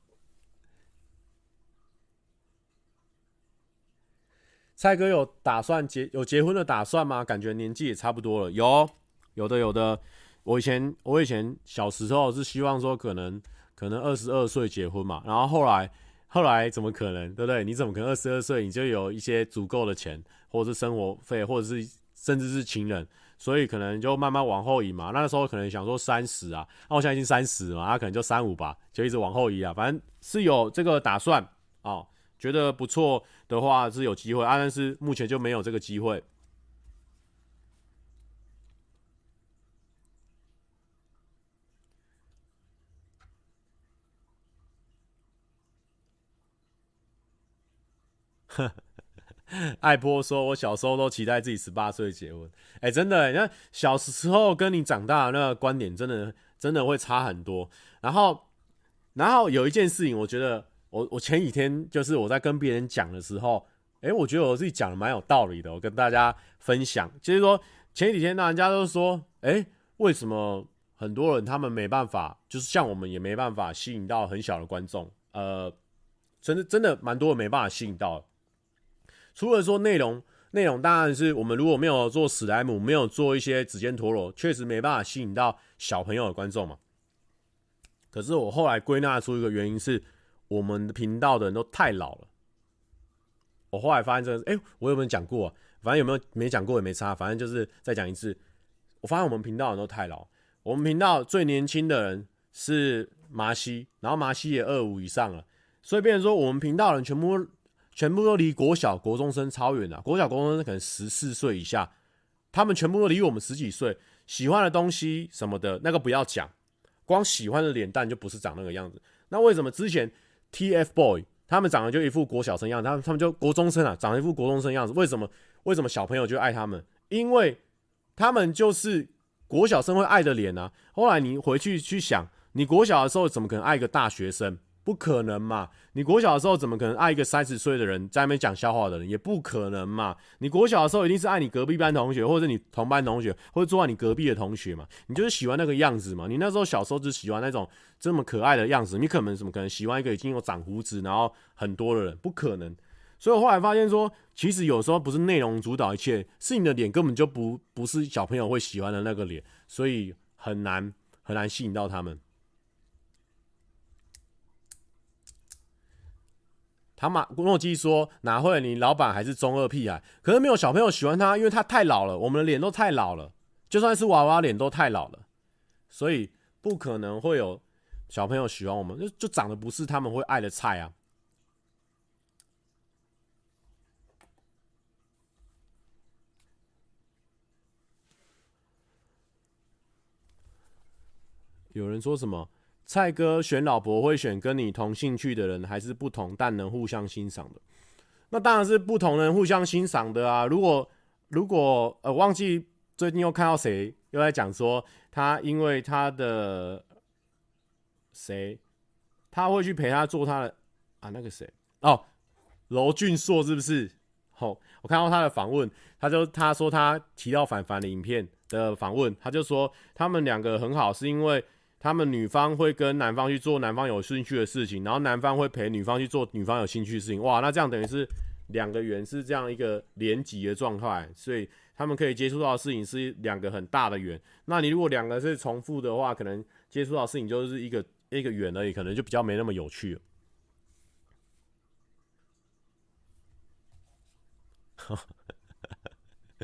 蔡哥有打算结有结婚的打算吗？感觉年纪也差不多了。有，有的，有的。我以前我以前小时候是希望说可能可能二十二岁结婚嘛，然后后来后来怎么可能，对不对？你怎么可能二十二岁你就有一些足够的钱，或者是生活费，或者是甚至是情人，所以可能就慢慢往后移嘛。那时候可能想说三十啊，那我现在已经三十嘛，他可能就三五吧，就一直往后移啊。反正是有这个打算啊。哦觉得不错的话是有机会啊，但是目前就没有这个机会。爱波说：“我小时候都期待自己十八岁结婚。”哎，真的，你看小时候跟你长大的那个观点，真的真的会差很多。然后，然后有一件事情，我觉得。我我前几天就是我在跟别人讲的时候，哎、我觉得我自己讲的蛮有道理的，我跟大家分享。就是说前几天呢，人家都说，哎、为什么很多人他们没办法，就是像我们也没办法吸引到很小的观众？呃，真的真的蛮多人没办法吸引到。除了说内容，内容当然是我们如果没有做史莱姆，没有做一些指尖陀螺，确实没办法吸引到小朋友的观众嘛。可是我后来归纳出一个原因是。我们的频道的人都太老了。我后来发现这个，哎、我有没有讲过啊？反正有没有没讲过也没差，反正就是再讲一次。我发现我们频道人都太老。我们频道最年轻的人是麻西，然后麻西也二五以上了，所以变成说我们频道人全部全部都离国小国中生超远的。国小国中生可能十四岁以下，他们全部都离我们十几岁。喜欢的东西什么的，那个不要讲，光喜欢的脸蛋就不是长那个样子。那为什么之前？TFBOY，他们长得就一副国小生样子，他们他们就国中生啊，长得一副国中生样子。为什么？为什么小朋友就爱他们？因为他们就是国小生会爱的脸啊。后来你回去去想，你国小的时候怎么可能爱一个大学生？不可能嘛！你国小的时候怎么可能爱一个三十岁的人在那边讲笑话的人？也不可能嘛！你国小的时候一定是爱你隔壁班同学，或者你同班同学，或者坐在你隔壁的同学嘛。你就是喜欢那个样子嘛。你那时候小时候只喜欢那种这么可爱的样子，你可能怎么可能喜欢一个已经有长胡子然后很多的人？不可能。所以我后来发现说，其实有时候不是内容主导一切，是你的脸根本就不不是小朋友会喜欢的那个脸，所以很难很难吸引到他们。他马诺基说：“哪会？你老板还是中二屁孩，可是没有小朋友喜欢他，因为他太老了。我们的脸都太老了，就算是娃娃脸都太老了，所以不可能会有小朋友喜欢我们。就就长得不是他们会爱的菜啊。”有人说什么？蔡哥选老婆会选跟你同兴趣的人，还是不同但能互相欣赏的？那当然是不同人互相欣赏的啊！如果如果呃忘记最近又看到谁又在讲说他因为他的谁他会去陪他做他的啊那个谁哦罗俊硕是不是？哦，我看到他的访问，他就他说他提到凡凡的影片的访问，他就说他们两个很好，是因为。他们女方会跟男方去做男方有兴趣的事情，然后男方会陪女方去做女方有兴趣的事情。哇，那这样等于是两个圆是这样一个连级的状态，所以他们可以接触到的事情是两个很大的圆。那你如果两个是重复的话，可能接触到事情就是一个一个圆而已，可能就比较没那么有趣。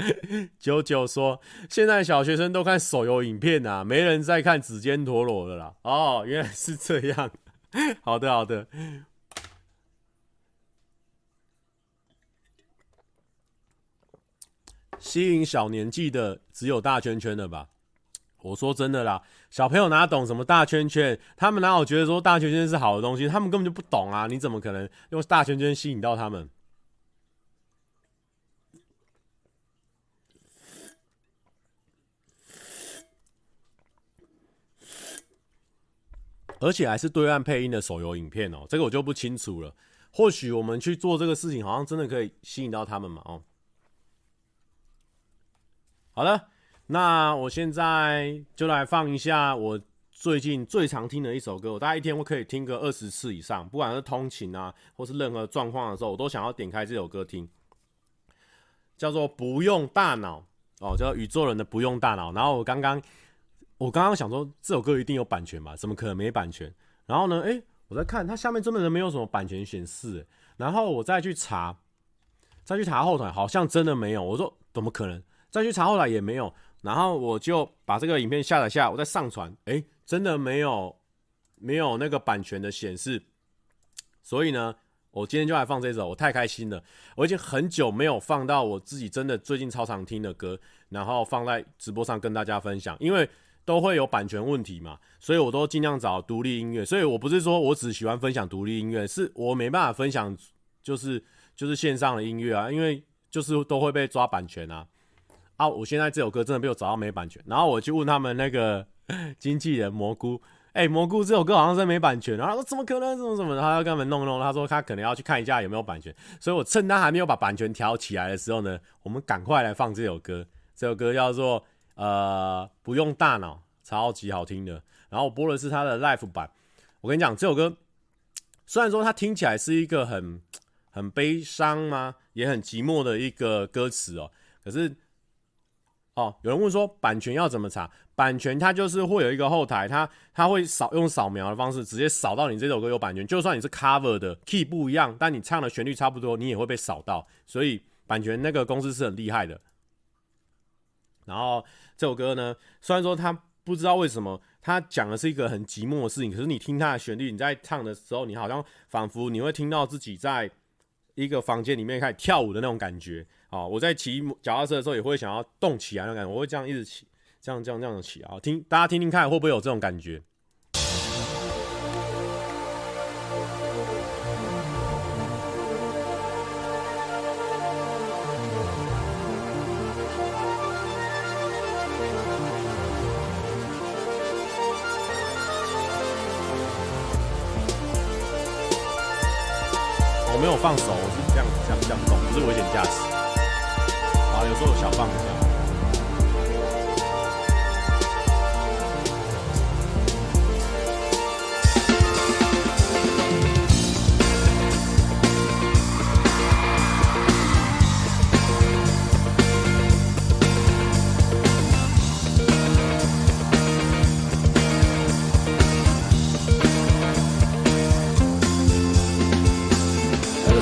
九九说，现在小学生都看手游影片啊，没人在看指尖陀螺了啦。哦，原来是这样。好的，好的。吸引小年纪的只有大圈圈的吧？我说真的啦，小朋友哪懂什么大圈圈？他们哪有觉得说大圈圈是好的东西？他们根本就不懂啊！你怎么可能用大圈圈吸引到他们？而且还是对岸配音的手游影片哦，这个我就不清楚了。或许我们去做这个事情，好像真的可以吸引到他们嘛？哦，好了，那我现在就来放一下我最近最常听的一首歌，我大概一天我可以听个二十次以上，不管是通勤啊，或是任何状况的时候，我都想要点开这首歌听，叫做《不用大脑》哦，叫宇宙人的《不用大脑》。然后我刚刚。我刚刚想说这首歌一定有版权吧？怎么可能没版权？然后呢？诶，我在看它下面真的没有什么版权显示。然后我再去查，再去查后台，好像真的没有。我说怎么可能？再去查后台也没有。然后我就把这个影片下载下，我再上传。诶，真的没有，没有那个版权的显示。所以呢，我今天就来放这首，我太开心了。我已经很久没有放到我自己真的最近超常听的歌，然后放在直播上跟大家分享，因为。都会有版权问题嘛，所以我都尽量找独立音乐。所以我不是说我只喜欢分享独立音乐，是我没办法分享，就是就是线上的音乐啊，因为就是都会被抓版权啊。啊，我现在这首歌真的被我找到没版权，然后我就问他们那个 经纪人蘑菇，哎、蘑菇这首歌好像是没版权，然后他说怎么可能，怎么怎么，他要跟他们弄弄，他说他可能要去看一下有没有版权。所以我趁他还没有把版权调起来的时候呢，我们赶快来放这首歌，这首歌叫做。呃，不用大脑，超级好听的。然后我播的是他的 live 版。我跟你讲，这首歌虽然说它听起来是一个很很悲伤吗，也很寂寞的一个歌词哦。可是，哦，有人问说版权要怎么查？版权它就是会有一个后台，它它会扫用扫描的方式直接扫到你这首歌有版权。就算你是 cover 的 key 不一样，但你唱的旋律差不多，你也会被扫到。所以版权那个公司是很厉害的。然后这首歌呢，虽然说他不知道为什么他讲的是一个很寂寞的事情，可是你听他的旋律，你在唱的时候，你好像仿佛你会听到自己在一个房间里面开始跳舞的那种感觉。啊，我在骑脚踏车的时候也会想要动起来那种感觉，我会这样一直骑，这样这样这样的骑啊，听大家听听看会不会有这种感觉。没有放手，我是这样这样这样动，不是危险驾驶。啊，有时候有小放一下。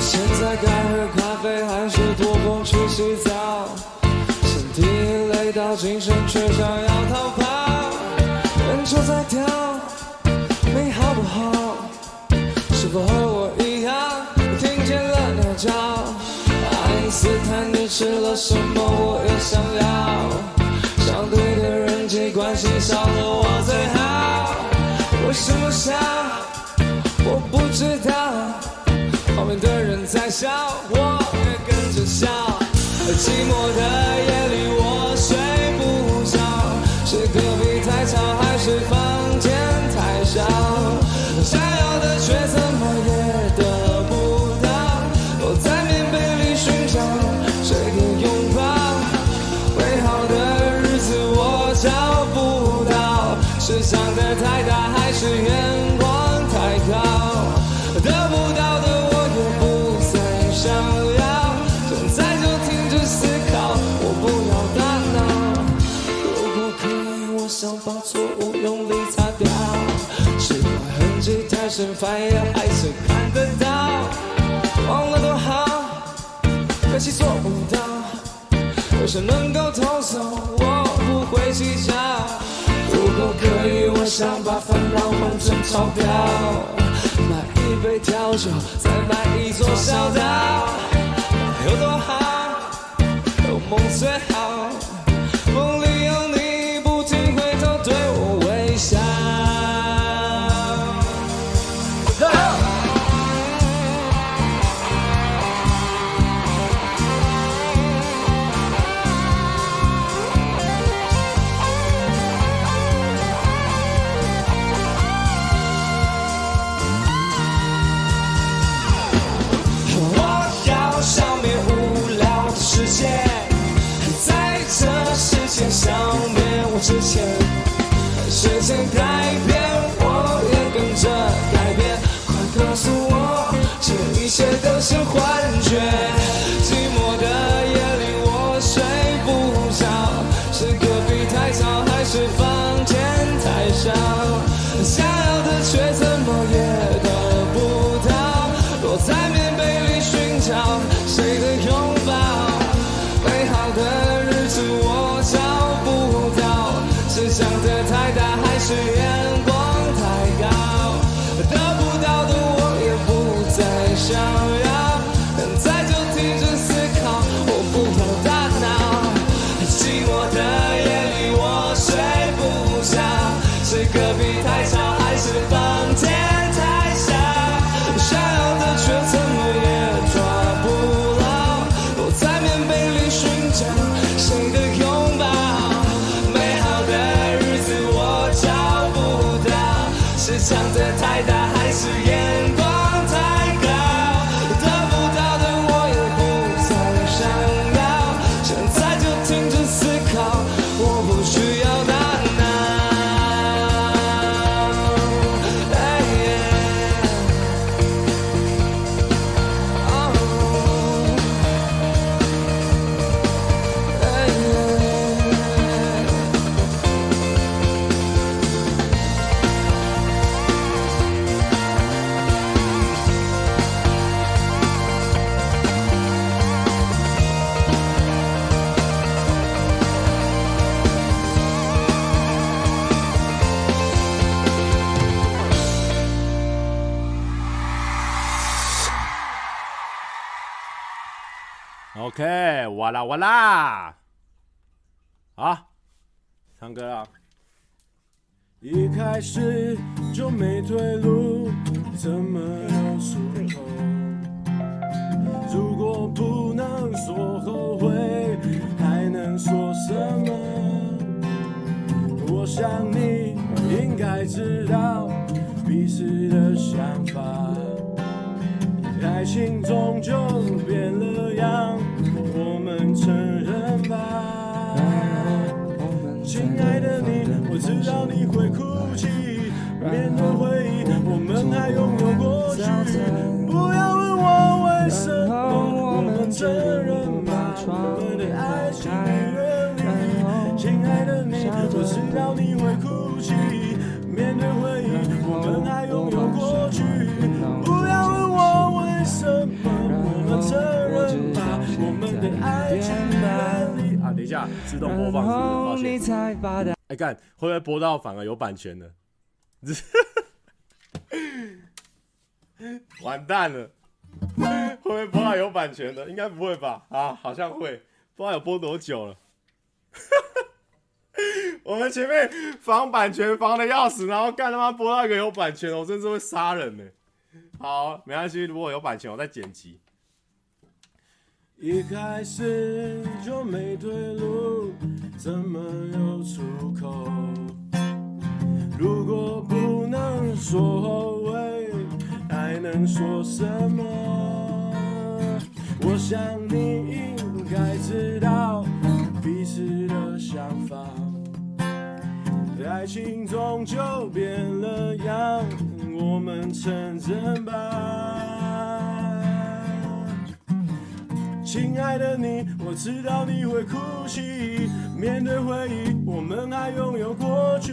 现在该喝咖啡还是脱光去洗澡？身体累到
精神却想要逃跑，人就在跳，你好不好？是否和我一样，听见了鸟叫？爱因斯坦你吃了什么？我也想要。相对的人际关系少了我最好。为什么笑？我不知道。旁边的人在笑，我也跟着笑。寂寞的翻页还是看得到，忘了多好，可惜做不到。
有谁能够偷走，我不会计较。如果可以，我想把烦恼换成钞票，买一杯调酒，再买一座小岛，有多好，有梦最好。时间改变，我也跟着改变。快告诉我，这一切都是幻。大，
啦哇啦，好，唱歌啊！一开始就没退路，怎么有出口？如果不能说后悔，还能说什么？我想你应该知道彼此的想法，爱情终究变了样。我们承认吧，亲爱的你，我知道你会哭泣。面对回忆，我们还拥有过去。不要问我为什么，下，自动播放是不是？抱歉。哎，干会不会播到反而有版权呢？完蛋了！会不会播到有版权的？应该不会吧？啊，好像会。不知道有播多久了。我们前面防版权防的要死，然后干他妈播到一个有版权，我真是会杀人呢。好，没关系，如果有版权，我再剪辑。一开始就没退路，怎么有出口？如果不能说后悔，还能说什么？我想你应该知道彼此的想法。爱情终究变了样，我们承认吧。亲爱的你，我知道你会哭泣。面对回忆，我们还拥有过去。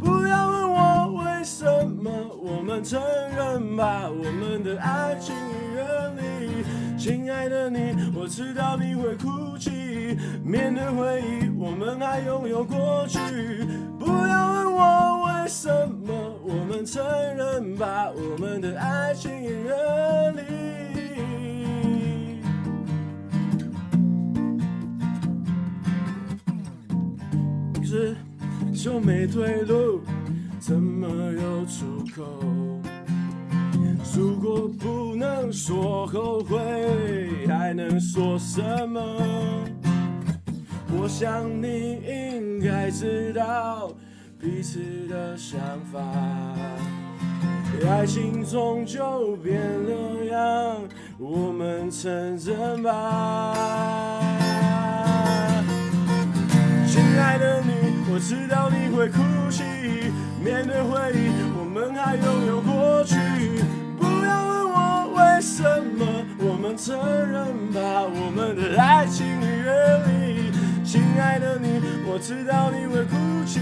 不要问我为什么，我们承认吧，我们的爱情已远离。亲爱的你，我知道你会哭泣。面对回忆，我们还拥有过去。不要问我为什么，我们承认吧，我们的爱情已远离。就没退路，怎么有出口？如果不能说后悔，还能说什么？我想你应该知道彼此的想法。爱情终究变了样，我们承认吧。亲爱的你，我知道你会哭泣。面对回忆，我们还拥有过去。不要问我为什么，我们承认吧，我们的爱情已远离。亲爱的你，我知道你会哭泣。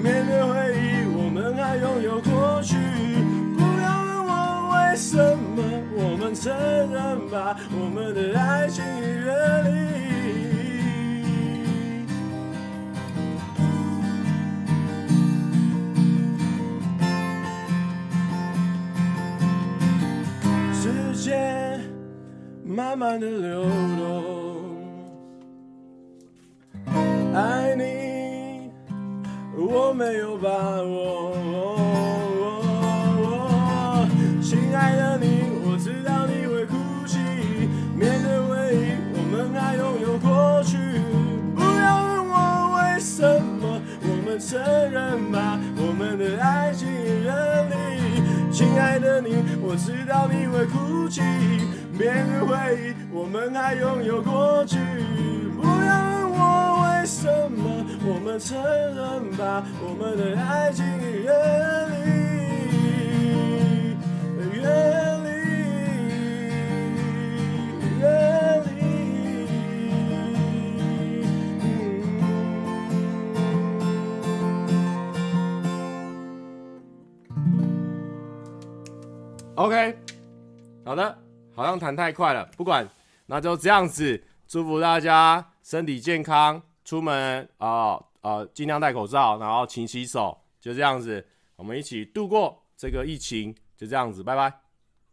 面对回忆，我们还拥有过去。不要问我为什么，我们承认吧，我们的爱情已远离。间慢慢的流动，爱你我没有把握，亲爱的你，我知道你会哭泣，面对回忆，我们还拥有过去，不要问我为什么，我们承认吧，我们的爱情，亲爱的你，我知道你会哭泣。面对回忆，我们还拥有过去。不要问我为什么，我们承认吧，我们的爱情已远离，远，OK，好的。好像弹太快了，不管，那就这样子。祝福大家身体健康，出门啊啊尽量戴口罩，然后勤洗手，就这样子，我们一起度过这个疫情，就这样子，拜拜。